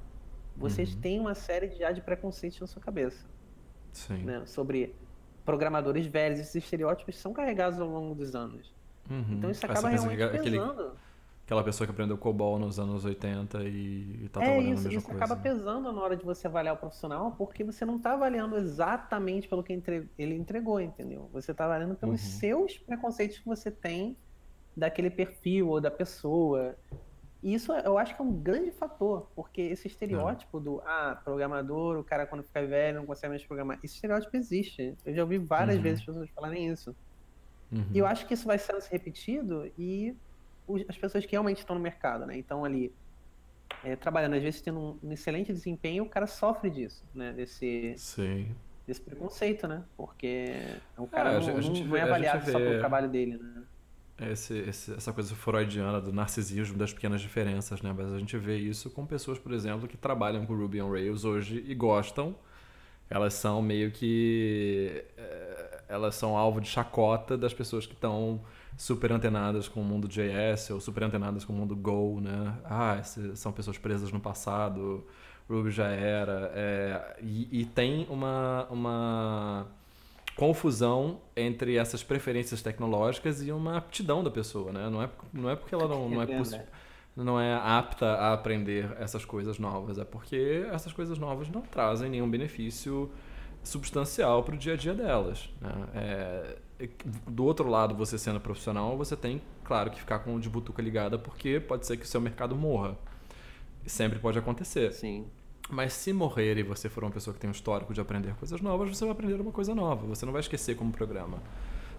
vocês Uhum. têm uma série de, já de preconceitos na sua cabeça, Sim. né? Sobre programadores velhos, esses estereótipos são carregados ao longo dos anos. Uhum. Então isso acaba pensa realmente que aquele, pesando. Aquela pessoa que aprendeu COBOL nos anos 80 e, e tá É trabalhando isso, mesma isso coisa. acaba pesando na hora de você avaliar o profissional, porque você não está avaliando exatamente pelo que entre- ele entregou, entendeu? Você está avaliando pelos Uhum. seus preconceitos que você tem daquele perfil ou da pessoa. E isso eu acho que é um grande fator, porque esse estereótipo do ah, programador, o cara quando fica velho não consegue mais programar, esse estereótipo existe. Eu já ouvi várias Uhum. vezes pessoas falarem isso. Uhum. E eu acho que isso vai sendo se repetido e as pessoas que realmente estão no mercado, né? Então ali é, trabalhando, às vezes tendo um, um excelente desempenho, o cara sofre disso, né? Desse, Sim. desse preconceito, né? Porque o cara a não, a gente não é avaliado só vê- pelo trabalho dele, né? Esse, esse- essa coisa freudiana do narcisismo das pequenas diferenças, né? Mas a gente vê isso com pessoas, por exemplo, que trabalham com Ruby on Rails hoje e gostam. Elas são meio que. eh, Elas são alvo de chacota das pessoas que estão super antenadas com o mundo JS ou super antenadas com o mundo Go, né? Ah, são pessoas presas no passado, Ruby já era. é, e, e tem uma, uma confusão entre essas preferências tecnológicas e uma aptidão da pessoa, né? Não é, não é porque ela não, não é verdade. não é apta a aprender essas coisas novas, é porque essas coisas novas não trazem nenhum benefício substancial para o dia a dia delas. né? É, do outro lado, você sendo profissional, você tem, claro, que ficar com o de butuca ligada, porque pode ser que o seu mercado morra. Sempre pode acontecer. Sim. Mas se morrer e você for uma pessoa que tem um histórico de aprender coisas novas, você vai aprender uma coisa nova. Você não vai esquecer como programa.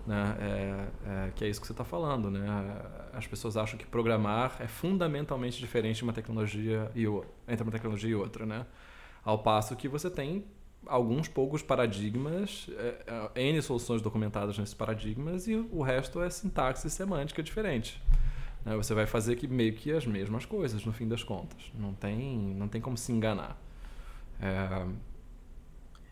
Né? É, é, que é isso que você está falando. Né? As pessoas acham que programar é fundamentalmente diferente de uma tecnologia e outra, entre uma tecnologia e outra. Né? Ao passo que você tem alguns poucos paradigmas, é, é, N soluções documentadas nesses paradigmas e o resto é sintaxe semântica diferente. Né? Você vai fazer que meio que as mesmas coisas no fim das contas. Não tem, não tem como se enganar. É,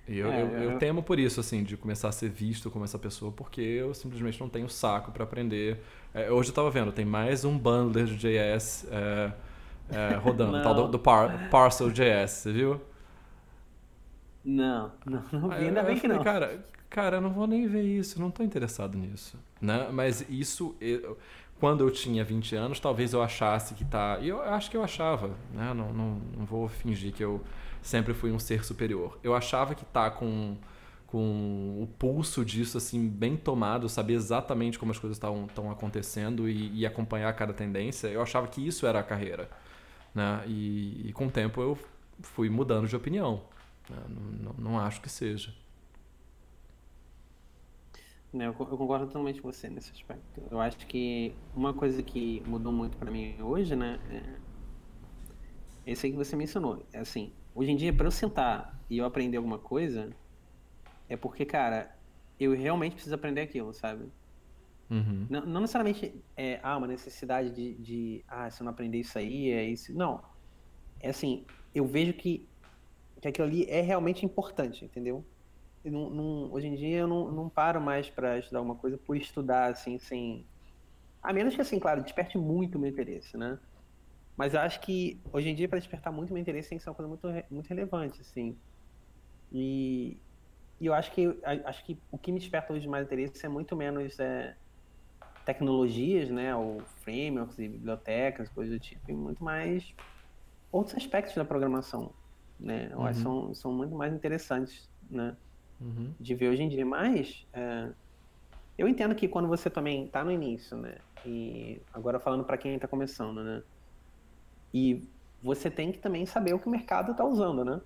e eu, É, eu, eu eu- temo por isso, assim, de começar a ser visto como essa pessoa, porque eu simplesmente não tenho saco para aprender. É, hoje eu estava vendo, tem mais um bundler de JS é, é, rodando, tal do, do par, Parcel JS, você viu? Não, não, não vi, ainda bem que falei, não. Cara, cara, eu não vou nem ver isso, não tô interessado nisso. Né? Mas isso, eu- quando eu tinha 20 anos, talvez eu achasse que tá. E eu acho que eu achava, né? Não, não, não vou fingir que eu sempre fui um ser superior. Eu achava que tá com, com o pulso disso, assim, bem tomado, saber exatamente como as coisas estão acontecendo e, e acompanhar cada tendência. Eu achava que isso era a carreira. Né? E, e com o tempo eu fui mudando de opinião. Não, não, não acho que seja. Eu co- eu concordo totalmente com você nesse aspecto. Eu acho que uma coisa que mudou muito pra mim hoje, né, é esse aí que você mencionou. É assim, hoje em dia, pra eu sentar e eu aprender alguma coisa, é porque, cara, eu realmente preciso aprender aquilo, sabe? Uhum. Não, não necessariamente é ah, uma necessidade de, de, ah, se eu não aprender isso aí, é isso. Não. É assim, eu vejo que, que aquilo ali é realmente importante, entendeu? Eu não- não- hoje em dia eu não, não paro mais para estudar alguma coisa por estudar, assim, sem. A menos que, assim, claro, desperte muito o meu interesse, né? Mas eu acho que hoje em dia, para despertar muito meu interesse, tem que ser uma coisa muito, muito relevante, assim. E, e eu acho que, acho que o que me desperta hoje mais interesse é muito menos é, tecnologias, né? Ou frameworks e bibliotecas, coisas do tipo, e muito mais outros aspectos da programação, né? Uhum. são, são muito mais interessantes, né? Uhum. de ver hoje em dia. Mas é, eu entendo que quando você também está no início, né? E agora falando para quem está começando, né? E você tem que também saber o que o mercado está usando, né?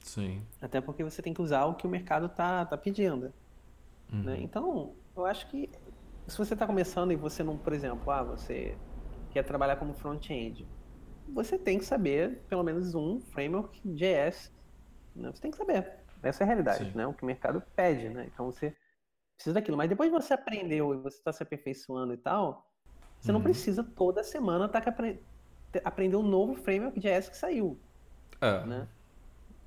Sim. Até porque você tem que usar o que o mercado está tá pedindo, Uhum. né? Então, eu acho que se você está começando e você não, por exemplo, ah, você quer trabalhar como front-end, você tem que saber pelo menos um framework JS, né? Você tem que saber. Essa é a realidade, Sim. né? O que o mercado pede, né? Então você precisa daquilo. Mas depois que você aprendeu e você está se aperfeiçoando e tal, você não Uhum. precisa toda semana estar que apre- aprender um novo framework JS que saiu, É. né?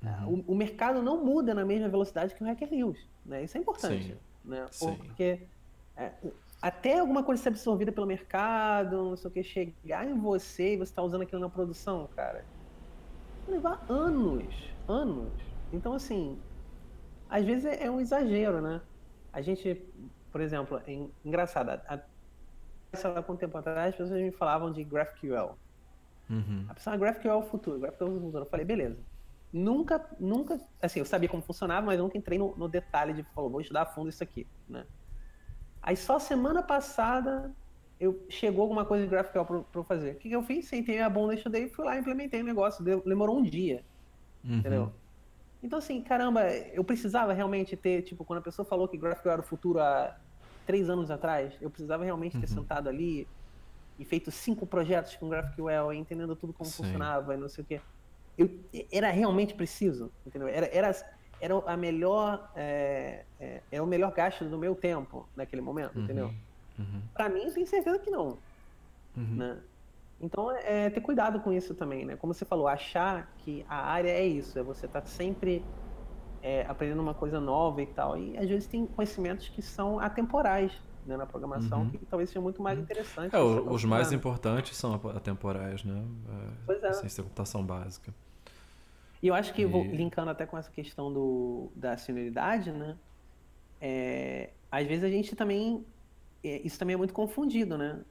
Uhum. O, o mercado não muda na mesma velocidade que o Hacker News, né? Isso é importante, Sim. né? Sim. Porque é, até alguma coisa ser absorvida pelo mercado, não sei o que, chegar em você e você tá usando aquilo na produção, cara, vai levar anos, anos. Então, assim, às vezes é, é um exagero, né? A gente, por exemplo, é engraçado, há, quanto tempo atrás, as pessoas me falavam de GraphQL. Uhum. A pessoa, ah, GraphQL é o futuro, GraphQL é o futuro. Eu falei, beleza. Nunca, nunca, assim, eu sabia como funcionava, mas nunca entrei no, no detalhe de, falou, vou estudar a fundo isso aqui, né? Aí só semana passada eu chegou alguma coisa de GraphQL para eu fazer. O que, que eu fiz? Sentei a bunda, estudei, fui lá, implementei o negócio. Demorou um dia. Uhum. Entendeu? Então, assim, caramba, eu precisava realmente ter, tipo, quando a pessoa falou que GraphQL era o futuro há três anos atrás, eu precisava realmente ter uhum. sentado ali e feito cinco projetos com GraphQL, entendendo tudo como Sim. funcionava e não sei o quê. Eu, era realmente preciso, entendeu? Era, era era a melhor é, é, era o melhor gasto do meu tempo naquele momento, uhum, entendeu? Uhum. Para mim, tenho certeza que não, uhum. né? Então, é, ter cuidado com isso também, né? Como você falou, achar que a área é isso, é você estar tá sempre é, aprendendo uma coisa nova e tal. E às vezes tem conhecimentos que são atemporais né, na programação, uhum. que talvez sejam muito mais uhum. interessantes. É, os mais importantes são atemporais, né? É, pois é. Ciência da computação básica. E eu acho que, e... vou, linkando até com essa questão do, da senioridade, né? É, às vezes a gente também. É, isso também é muito confundido, né?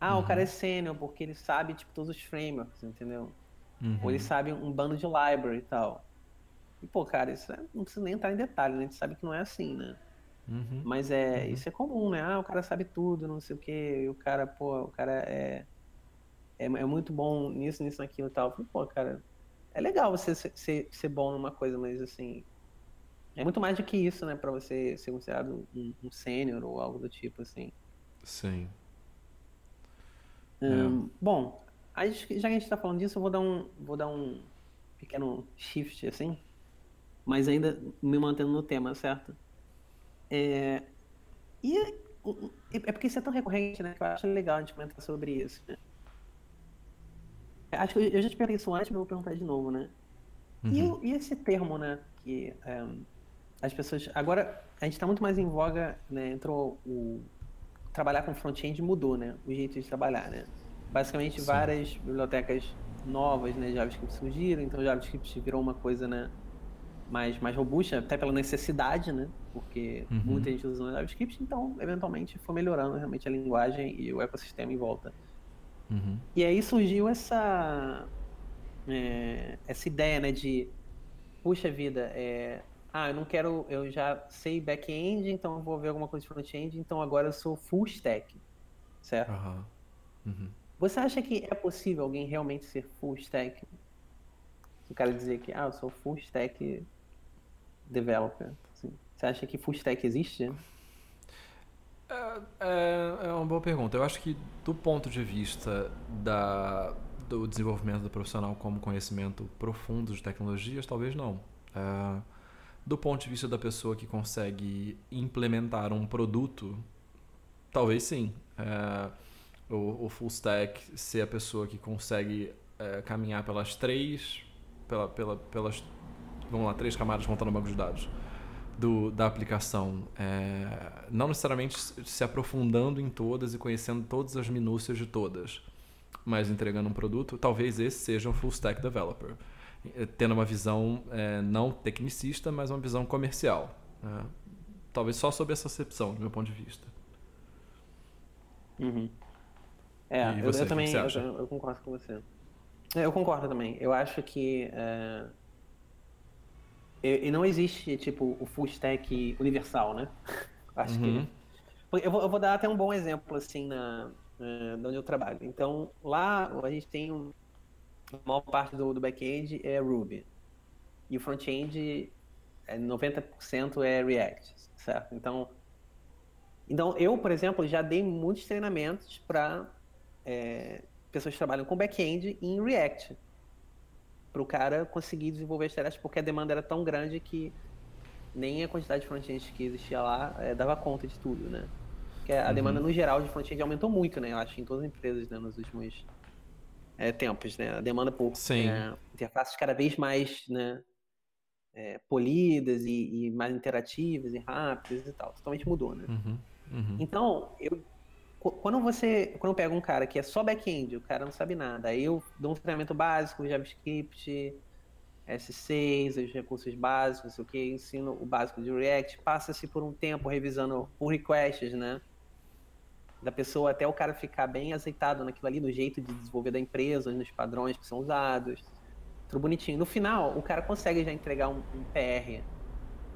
Ah, uhum. o cara é sênior porque ele sabe tipo, todos os frameworks, entendeu? Uhum. Ou ele sabe um bando de library e tal. E, pô, cara, isso é, não precisa nem entrar em detalhe, né? A gente sabe que não é assim, né? Uhum. Mas é, uhum. isso é comum, né? Ah, o cara sabe tudo, não sei o quê. E o cara, pô, o cara é, é, é muito bom nisso, nisso, naquilo e tal. Falei, pô, cara, é legal você ser, ser, bom numa coisa, mas assim. É muito mais do que isso, né? Pra você ser considerado um, um sênior ou algo do tipo, assim. Sim. Hum, é. Bom, já que a gente tá falando disso, eu vou dar um, vou dar um pequeno shift, assim. Mas ainda me mantendo no tema, certo? É, e é, é porque isso é tão recorrente, né? Que eu acho legal a gente comentar sobre isso, né? Acho que eu já te perguntei isso antes, mas vou perguntar de novo, né? Uhum. E, e, esse termo, né? Que um, as pessoas. Agora, a gente está muito mais em voga, né? Entrou o. Trabalhar com front-end mudou, né? O jeito de trabalhar, né? Basicamente, Sim. várias bibliotecas novas, né? JavaScript surgiram, então JavaScript virou uma coisa, né? Mais, mais robusta, até pela necessidade, né? Porque uhum. muita gente usa JavaScript, então, eventualmente, foi melhorando realmente a linguagem e o ecossistema em volta. Uhum. E aí surgiu essa é, essa ideia, né, de puxa vida, é, ah, eu não quero, eu já sei back-end, então eu vou ver alguma coisa de front-end, então agora eu sou full stack, certo? Uhum. Uhum. Você acha que é possível alguém realmente ser full stack? O cara dizer que, ah, eu sou full stack developer. Assim. Você acha que full stack existe? É, é, uma boa pergunta. Eu acho que do ponto de vista da, do desenvolvimento do profissional como conhecimento profundo de tecnologias, talvez não. É, do ponto de vista da pessoa que consegue implementar um produto, talvez sim. É, o, o, full stack ser a pessoa que consegue é, caminhar pelas três, pela, pela, pelas, vamos lá, três camadas contando o banco de dados do, da aplicação. É, não necessariamente se aprofundando em todas e conhecendo todas as minúcias de todas, mas entregando um produto, talvez esse seja um full stack developer. É, tendo uma visão é, não tecnicista, mas uma visão comercial. Né? Talvez só sob essa acepção, do meu ponto de vista. Uhum. É, você, eu, eu também eu, eu, concordo com você. É, eu concordo também. Eu acho que é, e, e, não existe, tipo, o full stack universal, né? <laughs> Acho uhum. que. Eu vou, eu vou, dar até um bom exemplo, assim, na, na, onde eu trabalho. Então, lá a gente tem um, a maior parte do, do back-end é Ruby. E o front-end, é 90% é React, certo? Então, então, eu, por exemplo, já dei muitos treinamentos para é, pessoas que trabalham com back-end em React para o cara conseguir desenvolver as tarefas, porque a demanda era tão grande que nem a quantidade de front-end que existia lá é, dava conta de tudo, né? Porque a uhum. demanda no geral de front-end aumentou muito, né? Eu acho, em todas as empresas, né, nos últimos é, tempos, né? A demanda por é, interfaces cada vez mais, né? é, polidas e, e, mais interativas e rápidas e tal. Totalmente mudou, né? Uhum, uhum. Então, eu, quando você quando eu pego um cara que é só back-end, o cara não sabe nada, aí eu dou um treinamento básico, JavaScript, S6, os recursos básicos, o que ensino o básico de React, passa-se por um tempo revisando por requests, né? Da pessoa até o cara ficar bem azeitado naquilo ali, no jeito de desenvolver da empresa, nos padrões que são usados. Tudo bonitinho. No final, o cara consegue já entregar um, um PR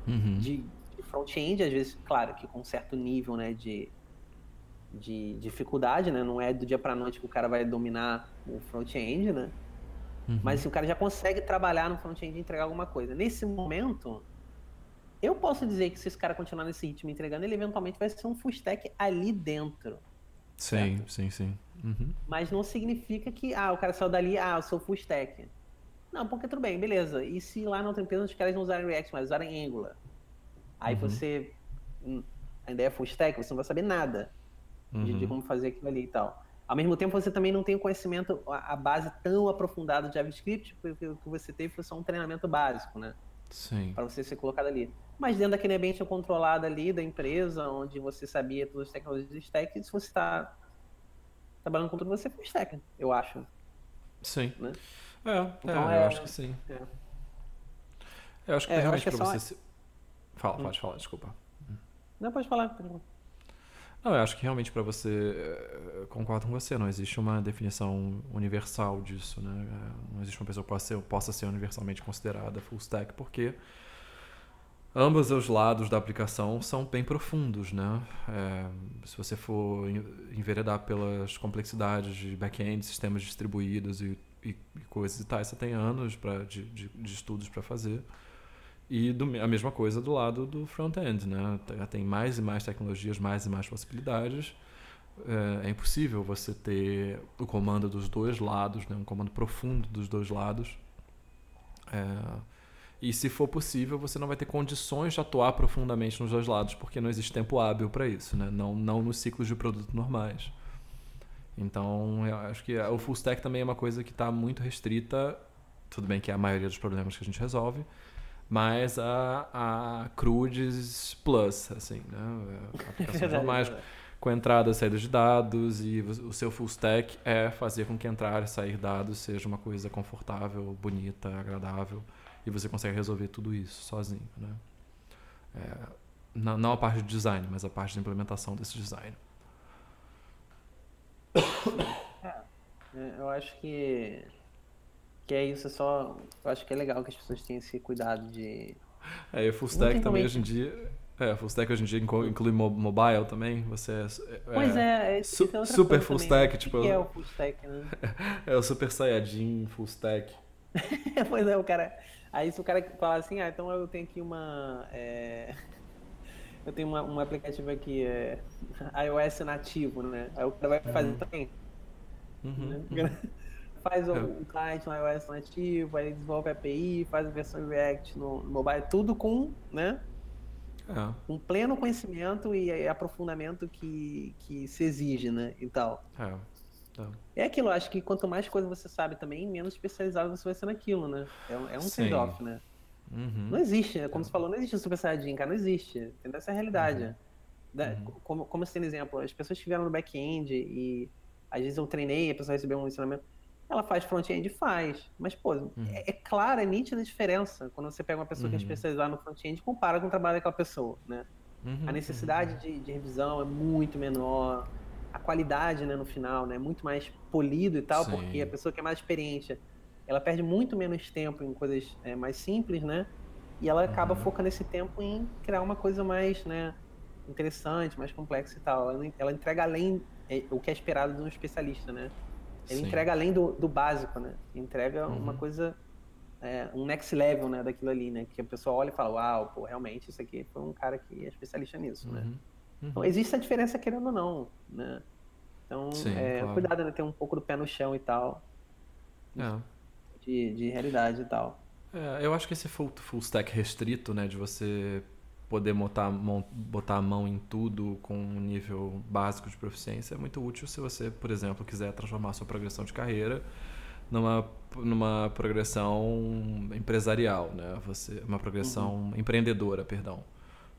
uhum. de, de front-end, às vezes, claro, que com um certo nível né, de, de dificuldade, né? Não é do dia para noite que o cara vai dominar o front-end, né? Uhum. Mas assim, o cara já consegue trabalhar no front-end e entregar alguma coisa. Nesse momento, eu posso dizer que se esse cara continuar nesse ritmo entregando, ele eventualmente vai ser um full stack ali dentro. Sim, certo? sim, sim. Uhum. Mas não significa que, ah, o cara saiu dali, ah, eu sou full stack. Não, porque tudo bem, beleza. E se lá na outra empresa os caras não usarem React, mas usarem Angular? Aí uhum. você hum, ainda é full stack, você não vai saber nada uhum. de, de, uhum. como fazer aquilo ali e tal. Ao mesmo tempo, você também não tem o conhecimento, a, base tão aprofundada de JavaScript, porque o que você teve foi só um treinamento básico, né? Sim. Para você ser colocado ali. Mas dentro daquele ambiente controlado ali da empresa, onde você sabia todas as tecnologias de stack, se você está trabalhando com tudo, você foi stack, eu acho. Sim. Né? É, então, é, eu é, acho que sim. É. Eu acho que é, realmente para você. Se... Fala, hum. pode falar, desculpa. Não, pode falar. Pode falar. Não, eu acho que realmente para você, eh, concordo com você, não existe uma definição universal disso, né? Eh, não existe uma pessoa que possa ser, possa ser universalmente considerada full stack, porque ambos os lados da aplicação são bem profundos, né? É, se você for enveredar pelas complexidades de back-end, sistemas distribuídos e, e, e, coisas e tal, você tem anos pra, de, de, de estudos para fazer. E do, a mesma coisa do lado do front-end, né? Tem mais e mais tecnologias, mais e mais possibilidades. É, é, impossível você ter o comando dos dois lados, né? um comando profundo dos dois lados. É, e se for possível, você não vai ter condições de atuar profundamente nos dois lados, porque não existe tempo hábil para isso, né? não, não nos ciclos de produto normais. Então, eu acho que o full stack também é uma coisa que está muito restrita. Tudo bem que é a maioria dos problemas que a gente resolve, mas a, a Crudes Plus, assim, né? A <laughs> aplicação verdade, com entrada e saída de dados e o seu full stack é fazer com que entrar e sair dados seja uma coisa confortável, bonita, agradável e você consegue resolver tudo isso sozinho, né? É, não, não a parte de design, mas a parte de implementação desse design. <coughs> É, eu acho que que isso, é só. Eu acho que é legal que as pessoas tenham esse cuidado de. É, e o full stack também hoje em dia. É, full stack hoje em dia inclui mobile também. Você é. é pois é, é su é super full stack, tipo. O que é o full stack, né? <laughs> é o super saiyajin full stack. <laughs> pois é, o cara. Aí se o cara falar assim, ah, então eu tenho aqui uma. É... <laughs> Eu tenho uma, um aplicativo aqui, é... iOS nativo, né? Aí o cara vai fazer uhum. também. Uhum, né? uhum faz o, é. o client no iOS nativo, aí desenvolve a API, faz a versão React no, no mobile, tudo com, né? É. Com pleno conhecimento e aprofundamento que, que se exige, né? E tal. É. É. é aquilo, acho que quanto mais coisa você sabe também, menos especializado você vai ser naquilo, né? É, é um trade-off, né? Uhum. Não existe, né? como é. você falou, não existe Super Saiyajin, cara, não existe. Entendeu? Essa é a realidade. Uhum. Da, uhum. Como, como tem exemplo, as pessoas estiveram no back-end e às vezes eu treinei, a pessoa recebeu um ensinamento. Ela faz front-end? Faz. Mas, pô, uhum. é, é, clara, é nítida a diferença quando você pega uma pessoa uhum. que é uhum. especializada no front-end e compara com o trabalho daquela pessoa, né? Uhum. A necessidade de, de, revisão é muito menor. A qualidade, né, no final, né, é muito mais polido e tal, Sim. porque a pessoa que é mais experiente, ela perde muito menos tempo em coisas é, mais simples, né? E ela acaba uhum. focando esse tempo em criar uma coisa mais, né, interessante, mais complexa e tal. Ela, ela entrega além é, o que é esperado de um especialista, né? Ele Sim. entrega além do, do básico, né? Entrega uhum. uma coisa, é, um next level, né, daquilo ali, né? Que a pessoa olha e fala, uau, pô, realmente isso aqui foi um cara que é especialista nisso, né? uhum. né? Uhum. Então existe a diferença querendo ou não, né? Então, Sim, é, claro. cuidado, né? Ter um pouco do pé no chão e tal. É. De, de realidade e tal. É, eu acho que esse full, full stack restrito, né? De você poder botar, botar a mão em tudo com um nível básico de proficiência é muito útil se você, por exemplo, quiser transformar a sua progressão de carreira numa, numa progressão empresarial, né? Você, uma progressão uhum. empreendedora, perdão.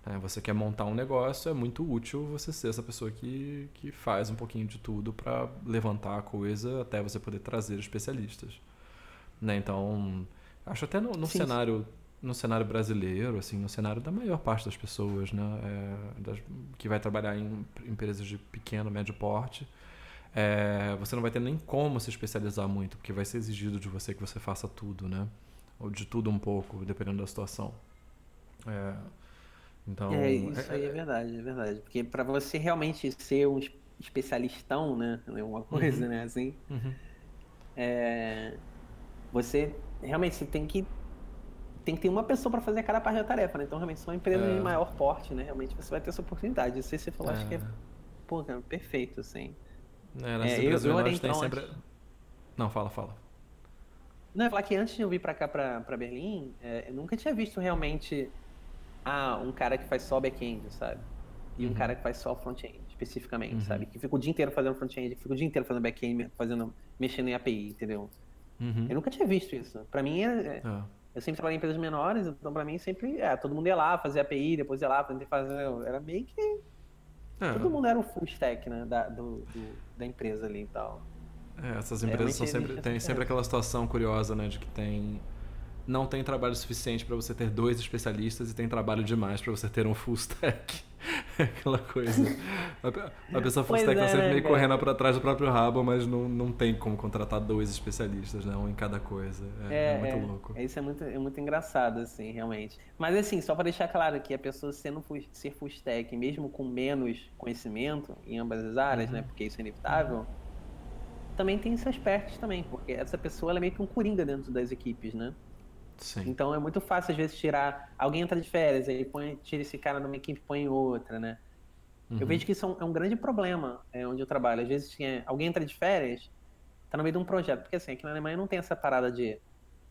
É, você quer montar um negócio, é muito útil você ser essa pessoa que, que faz um pouquinho de tudo para levantar a coisa até você poder trazer especialistas. Né? Então, acho até no, no cenário no cenário brasileiro, assim, no cenário da maior parte das pessoas, né, é, das, que vai trabalhar em empresas de pequeno, médio porte, é, você não vai ter nem como se especializar muito, porque vai ser exigido de você que você faça tudo, né, ou de tudo um pouco, dependendo da situação. É, então, é, isso é, aí é verdade, é verdade, porque para você realmente ser um especialistão, né, é uma coisa, uhum. né, assim, uhum. É, você realmente você tem que tem que ter uma pessoa para fazer cada parte da tarefa, né? Então, realmente, são empresas é. de maior porte, né? Realmente, você vai ter essa oportunidade. Isso você falou, é. acho que é, pô, cara, perfeito, assim. É, nessas é, eu, eu tem então, sempre... Antes... Não, fala, fala. Não, eu falar que antes de eu vir para cá, para Berlim, é, eu nunca tinha visto realmente ah, um cara que faz só back-end, sabe? E uhum. um cara que faz só front-end, especificamente, uhum. sabe? Que fica o dia inteiro fazendo front-end, fica o dia inteiro fazendo back-end, fazendo, mexendo em API, entendeu? Uhum. Eu nunca tinha visto isso. Para mim, é, é ah. Eu sempre trabalhei em empresas menores, então pra mim sempre, é, todo mundo ia lá, fazer API, depois ia lá, fazer. Era meio que. É. Todo mundo era o full stack, né? Da, do, do, da empresa ali e tal. É, essas empresas são sempre, tem sempre aquela situação curiosa, né? De que tem não tem trabalho suficiente para você ter dois especialistas e tem trabalho demais para você ter um full stack. <laughs> Aquela coisa. A, pessoa full stack tá sempre meio cara. correndo para trás do próprio rabo, mas não, não tem como contratar dois especialistas, né? Um em cada coisa. É, é, é muito é. louco. Isso é muito, é muito engraçado, assim, realmente. Mas assim, só para deixar claro que a pessoa sendo full, ser full stack, mesmo com menos conhecimento em ambas as áreas, uhum. né? Porque isso é inevitável. Também tem esses aspectos também, porque essa pessoa é meio que um coringa dentro das equipes, né? Sim. Então é muito fácil, às vezes, tirar. Alguém entra de férias, aí põe, tira esse cara numa equipe e põe em outra, né? Uhum. Eu vejo que isso é um, é um grande problema é, onde eu trabalho. Às vezes tinha, alguém entra de férias, tá no meio de um projeto. Porque assim, aqui na Alemanha não tem essa parada de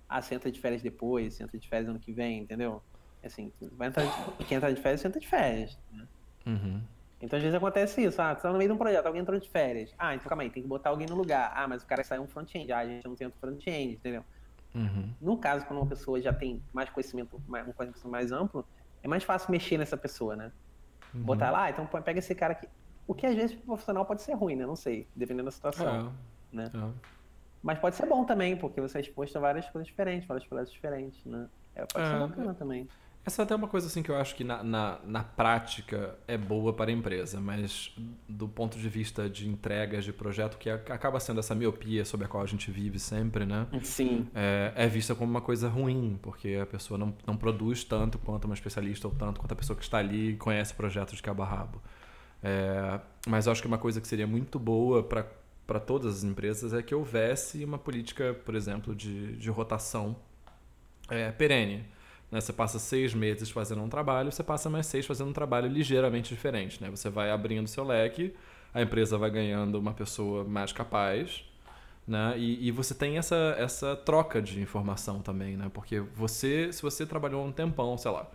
ah, você entra de férias depois, você entra de férias ano que vem, entendeu? Assim, vai entrar de, quem entra de férias, você entra de férias. Né? Uhum. Então às vezes acontece isso, ah, você tá no meio de um projeto, alguém entrou de férias. Ah, então calma aí, tem que botar alguém no lugar. Ah, mas o cara saiu um front-end, ah, a gente não tem outro front-end, entendeu? Uhum. No caso, quando uma pessoa já tem mais conhecimento, um conhecimento mais amplo, é mais fácil mexer nessa pessoa, né? Uhum. Botar lá, ah, então pega esse cara aqui. O que às vezes pro profissional pode ser ruim, né? Não sei, dependendo da situação. É. Né? É. Mas pode ser bom também, porque você é exposto a várias coisas diferentes, vários projetos diferentes, né? É, pode ser é. bacana também. Essa é até uma coisa assim que eu acho que na, na, na, prática é boa para a empresa, mas do ponto de vista de entregas de projeto, que acaba sendo essa miopia sobre a qual a gente vive sempre, né? Sim. É, é vista como uma coisa ruim, porque a pessoa não, não produz tanto quanto uma especialista ou tanto quanto a pessoa que está ali e conhece projetos de cabo a rabo. É, mas eu acho que uma coisa que seria muito boa para para todas as empresas é que houvesse uma política, por exemplo, de, de rotação é, perene. Né? Você passa seis meses fazendo um trabalho, você passa mais seis fazendo um trabalho ligeiramente diferente. Né? Você vai abrindo seu leque, a empresa vai ganhando uma pessoa mais capaz, né? E, e, você tem essa, essa troca de informação também, né? Porque você, se você trabalhou um tempão, sei lá,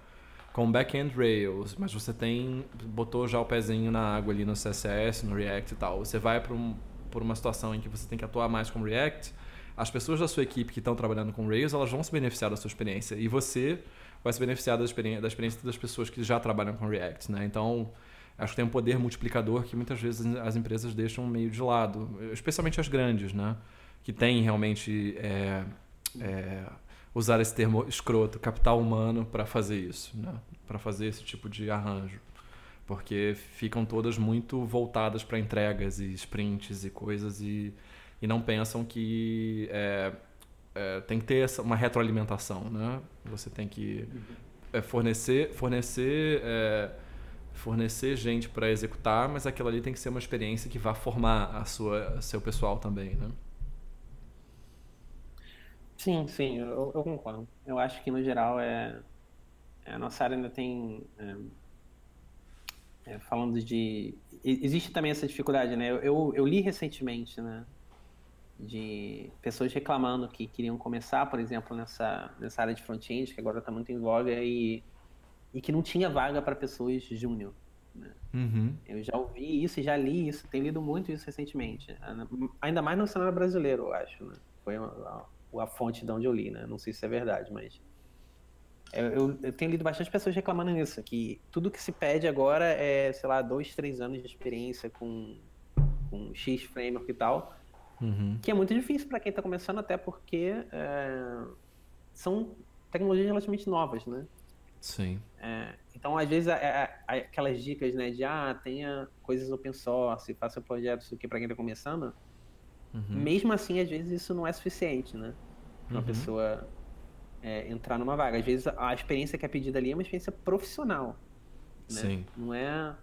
com back-end Rails, mas você tem botou já o pezinho na água ali no CSS, no React e tal, você vai para um, por uma situação em que você tem que atuar mais com React, as pessoas da sua equipe que estão trabalhando com Rails, elas vão se beneficiar da sua experiência. E você vai se beneficiar da experiência, da experiência das pessoas que já trabalham com React, né? Então, acho que tem um poder multiplicador que muitas vezes as empresas deixam meio de lado, especialmente as grandes, né? Que têm realmente é, é, usar esse termo escroto, capital humano, para fazer isso, né? Para fazer esse tipo de arranjo. Porque ficam todas muito voltadas para entregas e sprints e coisas e e não pensam que é, é, tem que ter essa, uma retroalimentação, né? Você tem que é, fornecer, fornecer, é, fornecer gente para executar, mas aquilo ali tem que ser uma experiência que vá formar a sua, seu pessoal também, né? Sim, sim, eu, eu concordo. Eu acho que no geral é, é a nossa área ainda tem é, falando de existe também essa dificuldade, né? Eu, eu, eu li recentemente, né? De pessoas reclamando que queriam começar, por exemplo, nessa, nessa área de front-end, que agora está muito em voga, e, e que não tinha vaga para pessoas júnior. Né? Uhum. Eu já ouvi isso, já li isso, tenho lido muito isso recentemente. Ainda mais no cenário brasileiro, eu acho. Né? Foi a, a, fonte de onde eu li, né? Não sei se é verdade, mas eu, eu, tenho lido bastante pessoas reclamando nisso, que tudo que se pede agora é, sei lá, dois, três anos de experiência com, com X framework e tal, uhum. que é muito difícil para quem está começando, até porque é, são tecnologias relativamente novas, né? Sim. É, então, às vezes, é, aquelas dicas, né, de ah, tenha coisas open source, faça projetos que para quem está começando, uhum. mesmo assim, às vezes isso não é suficiente, né? Para uma uhum. pessoa é, entrar numa vaga. Às vezes a experiência que é pedida ali é uma experiência profissional. Né? Sim. Não é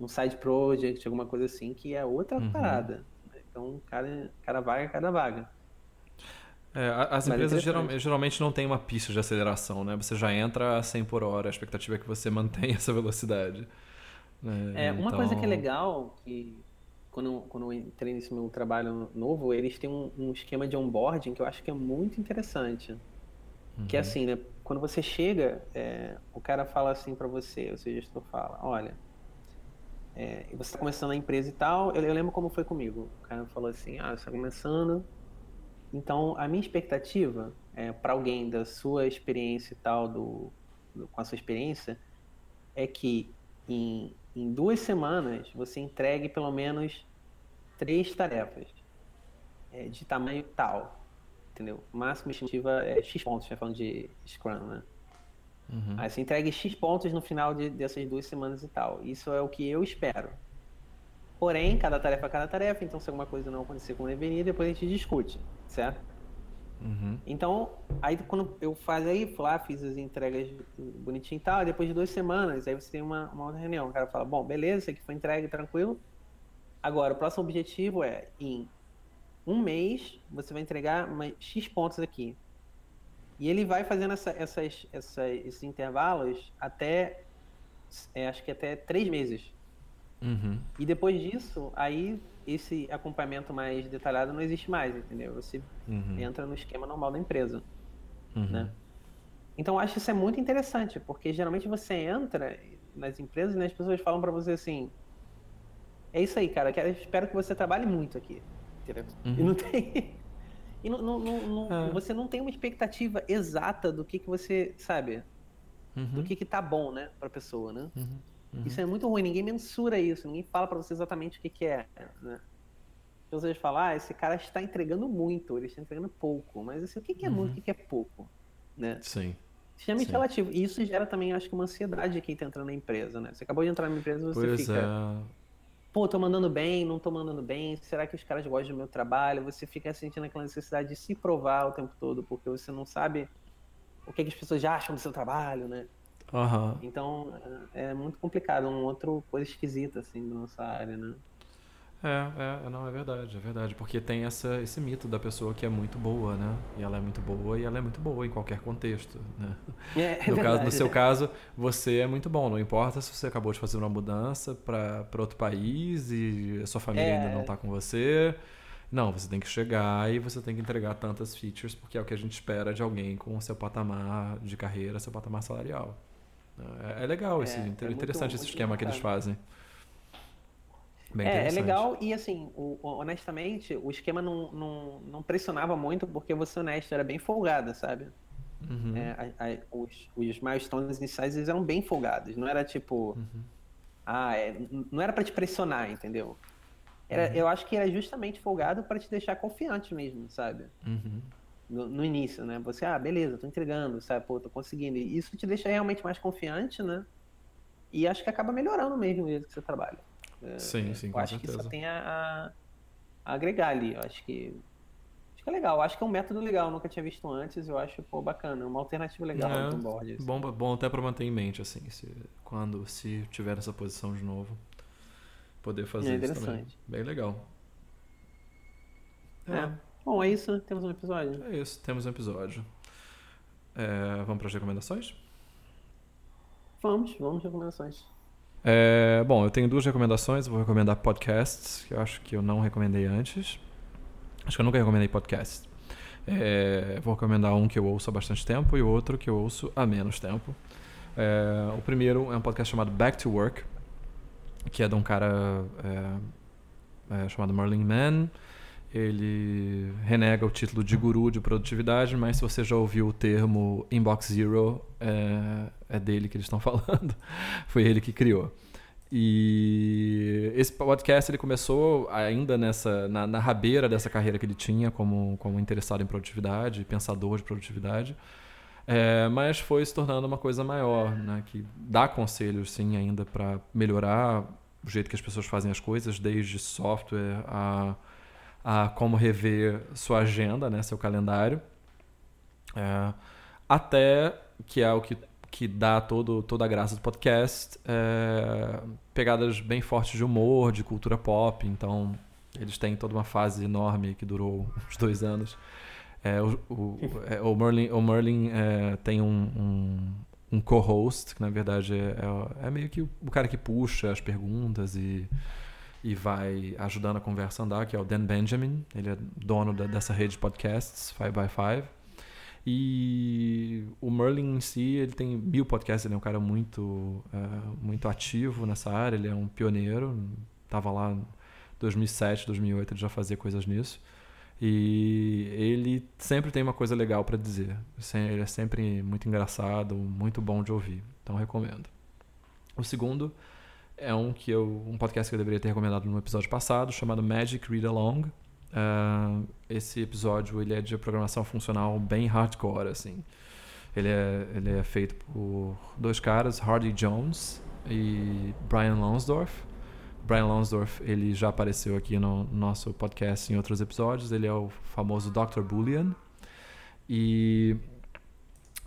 um side project, alguma coisa assim, que é outra uhum. parada. Então, cada, cada vaga é cada vaga. É, as Mas é empresas geral, geralmente não têm uma pista de aceleração, né? Você já entra a 100 por hora, a expectativa é que você <laughs> mantenha essa velocidade. Né? É, uma então... coisa que é legal, que quando quando eu entrei nesse meu trabalho novo, eles têm um, um esquema de onboarding que eu acho que é muito interessante. Uhum. Que é assim, né? Quando você chega, é, o cara fala assim para você, o seu gestor fala, olha, é, você está começando a empresa e tal, eu, eu, lembro como foi comigo. O cara falou assim, ah, você está começando, então a minha expectativa é, para alguém da sua experiência e tal, do, do, com a sua experiência, é que em, em duas semanas você entregue pelo menos três tarefas é, de tamanho tal entendeu? Máxima estimativa é X pontos, já falando de Scrum, né? Uhum. Aí você entrega X pontos no final de, dessas duas semanas e tal. Isso é o que eu espero. Porém, cada tarefa é cada tarefa, então se alguma coisa não acontecer com o deveria, depois a gente discute, certo? Uhum. Então, aí quando eu faço aí, lá, fiz as entregas bonitinho e tal, depois de duas semanas, aí você tem uma, uma outra reunião. O cara fala, bom, beleza, isso aqui foi entregue, tranquilo. Agora, o próximo objetivo é, em um mês você vai entregar uma, X pontos aqui. E ele vai fazendo essa, essas, essa, esses intervalos até, é, acho que até três meses. Uhum. E depois disso, aí esse acompanhamento mais detalhado não existe mais, entendeu? Você uhum. entra no esquema normal da empresa, uhum. né? Então, eu acho isso é muito interessante, porque geralmente você entra nas empresas e né, as pessoas falam para você assim: é isso aí, cara, quero, espero que você trabalhe muito aqui. Entendeu? Uhum. E não tem. E não, não, não, é. você não tem uma expectativa exata do que, que você, sabe? Uhum. Do que, que tá bom, né, pra pessoa, né? Uhum. uhum. Isso é muito ruim, ninguém mensura isso, ninguém fala para você exatamente o que, que é, né? As pessoas falam, ah, esse cara está entregando muito, ele está entregando pouco. Mas assim, o que, que é muito, uhum. o que, que é pouco? Né? Sim. Extremamente Sim. relativo. E isso gera também, acho que, uma ansiedade de quem está entrando na empresa, né? Você acabou de entrar na empresa, você pois fica. É pô, tô mandando bem, não tô mandando bem, será que os caras gostam do meu trabalho? Você fica sentindo aquela necessidade de se provar o tempo todo, porque você não sabe o que, que as pessoas já acham do seu trabalho, né? Uhum. Então, é muito complicado, é uma outra coisa esquisita, assim, da nossa área, né? É, é, não, é verdade, é verdade. Porque tem essa, esse mito da pessoa que é muito boa, né? E ela é muito boa e ela é muito boa em qualquer contexto, né? <laughs> É, no, é caso, no seu caso, você é muito bom. Não importa se você acabou de fazer uma mudança para outro país e a sua família é... ainda não está com você. Não, você tem que chegar e você tem que entregar tantas features, porque é o que a gente espera de alguém com o seu patamar de carreira, seu patamar salarial. É, é legal, esse, é, interessante muito, esse esquema que eles fazem. Bem é, é legal e assim, o, honestamente, o esquema não, não, não, pressionava muito porque você honesto era bem folgada, sabe? Uhum. É, a, a, os, os milestones iniciais eles eram bem folgados, não era tipo, uhum. ah, é, não era para te pressionar, entendeu? Era, uhum. Eu acho que era justamente folgado para te deixar confiante mesmo, sabe? Uhum. No, no, início, né? Você, ah, beleza, tô entregando, sabe? Pô, tô conseguindo. E isso te deixa realmente mais confiante, né? E acho que acaba melhorando mesmo o jeito que você trabalha. Sim, é, sim, eu com acho certeza. que só tem a, a, agregar ali. Eu acho que. Acho que é legal. Eu acho que é um método legal. Eu nunca tinha visto antes. Eu acho, pô, bacana. Uma alternativa legal é, no board. Assim. Bom, bom até para manter em mente, assim, se, quando, se tiver essa posição de novo, poder fazer é isso também. Bem legal. É. é. Bom, é isso. Né? Temos um episódio. É isso. Temos um episódio. É, vamos para as recomendações? Vamos, vamos recomendações. É, bom, eu tenho duas recomendações. vou recomendar podcasts, que eu acho que eu não recomendei antes. Acho que eu nunca recomendei podcasts. É, vou recomendar um que eu ouço há bastante tempo e outro que eu ouço há menos tempo. É, o primeiro é um podcast chamado Back to Work, que é de um cara é, é chamado Merlin Mann. Ele renega o título de guru de produtividade, mas se você já ouviu o termo Inbox Zero, é, é dele que eles estão <laughs> falando. Foi ele que criou. E esse podcast ele começou ainda nessa na, na rabeira dessa carreira que ele tinha como, como interessado em produtividade, pensador de produtividade. É, mas foi se tornando uma coisa maior, né, que dá conselhos sim ainda para melhorar o jeito que as pessoas fazem as coisas, desde software a, a como rever sua agenda, né, seu calendário, é, até que é o que, que dá todo, toda a graça do podcast, é, pegadas bem fortes de humor, de cultura pop, então eles têm toda uma fase enorme que durou uns dois anos. É, o, o, é, o Merlin, o Merlin é, tem um, um, um co-host, que na verdade é, é, é, meio que o cara que puxa as perguntas e, e vai ajudando a conversa a andar, que é o Dan Benjamin. Ele é dono da, dessa rede de podcasts, 5x5. E o Merlin em si, ele tem mil podcasts, ele é um cara muito, uh, muito ativo nessa área, ele é um pioneiro, estava lá em 2007, 2008, ele já fazia coisas nisso. E ele sempre tem uma coisa legal para dizer. Ele é sempre muito engraçado, muito bom de ouvir. Então recomendo. O segundo é um que eu, um podcast que eu deveria ter recomendado no episódio passado, chamado Magic Read Along. Uh, esse episódio ele é de programação funcional bem hardcore, assim. Ele é, ele é feito por dois caras, Hardy Jones e Brian Lonsdorf. Brian Lonsdorf, ele já apareceu aqui no nosso podcast em outros episódios. Ele é o famoso Dr. Boolean. E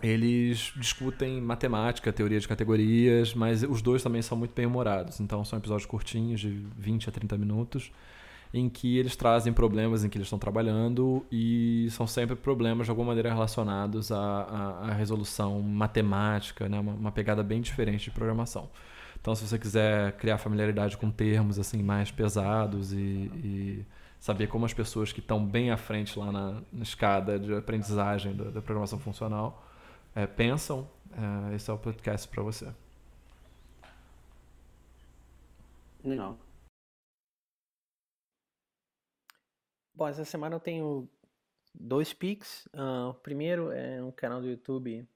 eles discutem matemática, teoria de categorias, mas os dois também são muito bem-humorados. Então são episódios curtinhos, de 20 a 30 minutos, em que eles trazem problemas em que eles estão trabalhando e são sempre problemas de alguma maneira relacionados à, à, à resolução matemática, né? uma, uma pegada bem diferente de programação. Então, se você quiser criar familiaridade com termos assim mais pesados e, e saber como as pessoas que estão bem à frente lá na, na escada de aprendizagem da, da programação funcional é, pensam, é, esse é o podcast para você. Não. Bom, essa semana eu tenho dois pics. Uh, o primeiro é um canal do YouTube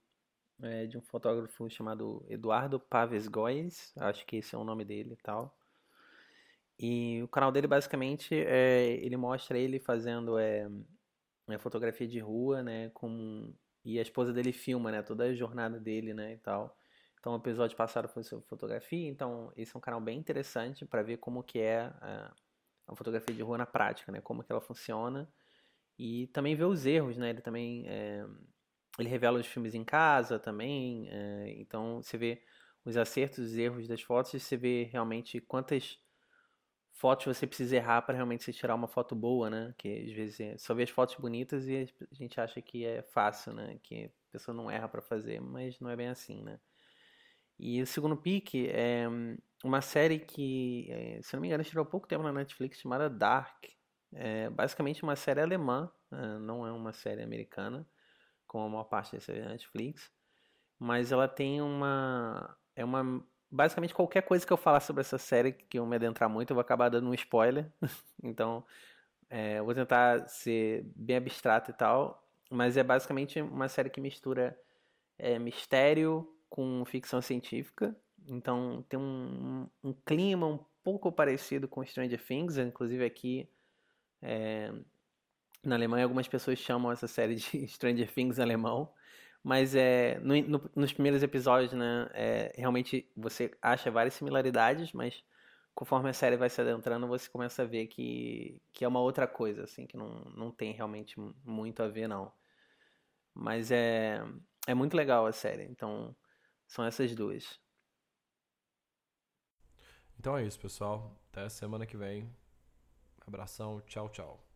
é, de um fotógrafo chamado Eduardo Paves Góes, acho que esse é o nome dele e tal. E o canal dele basicamente é, ele mostra ele fazendo é, é, fotografia de rua, né, com e a esposa dele filma, né, toda a jornada dele, né, e tal. Então o episódio passado foi sobre fotografia, então esse é um canal bem interessante para ver como que é a, a, fotografia de rua na prática, né, como que ela funciona e também ver os erros, né, ele também é, ele revela os filmes em casa também, é, então você vê os acertos os erros das fotos e você vê realmente quantas fotos você precisa errar para realmente você tirar uma foto boa, né? Que às vezes só vê as fotos bonitas e a gente acha que é fácil, né? Que a pessoa não erra para fazer, mas não é bem assim, né? E o segundo pique é uma série que, é, se não me engano, tirou pouco tempo na Netflix chamada Dark. É basicamente uma série alemã, né? não é uma série americana como a maior parte dessa Netflix, mas ela tem uma é uma basicamente qualquer coisa que eu falar sobre essa série que eu me adentrar muito, eu vou acabar dando um spoiler. <laughs> então, é, eu vou tentar ser bem abstrato e tal, mas é basicamente uma série que mistura é, mistério com ficção científica. Então, tem um, um, clima um pouco parecido com Stranger Things, inclusive aqui é, na Alemanha, algumas pessoas chamam essa série de <laughs> Stranger Things alemão, mas é, no, no, nos primeiros episódios, né, é, realmente você acha várias similaridades, mas conforme a série vai se adentrando, você começa a ver que, que é uma outra coisa, assim, que não, não tem realmente muito a ver, não. Mas é, é muito legal a série, então são essas duas. Então é isso, pessoal. Até semana que vem. Abração, tchau, tchau.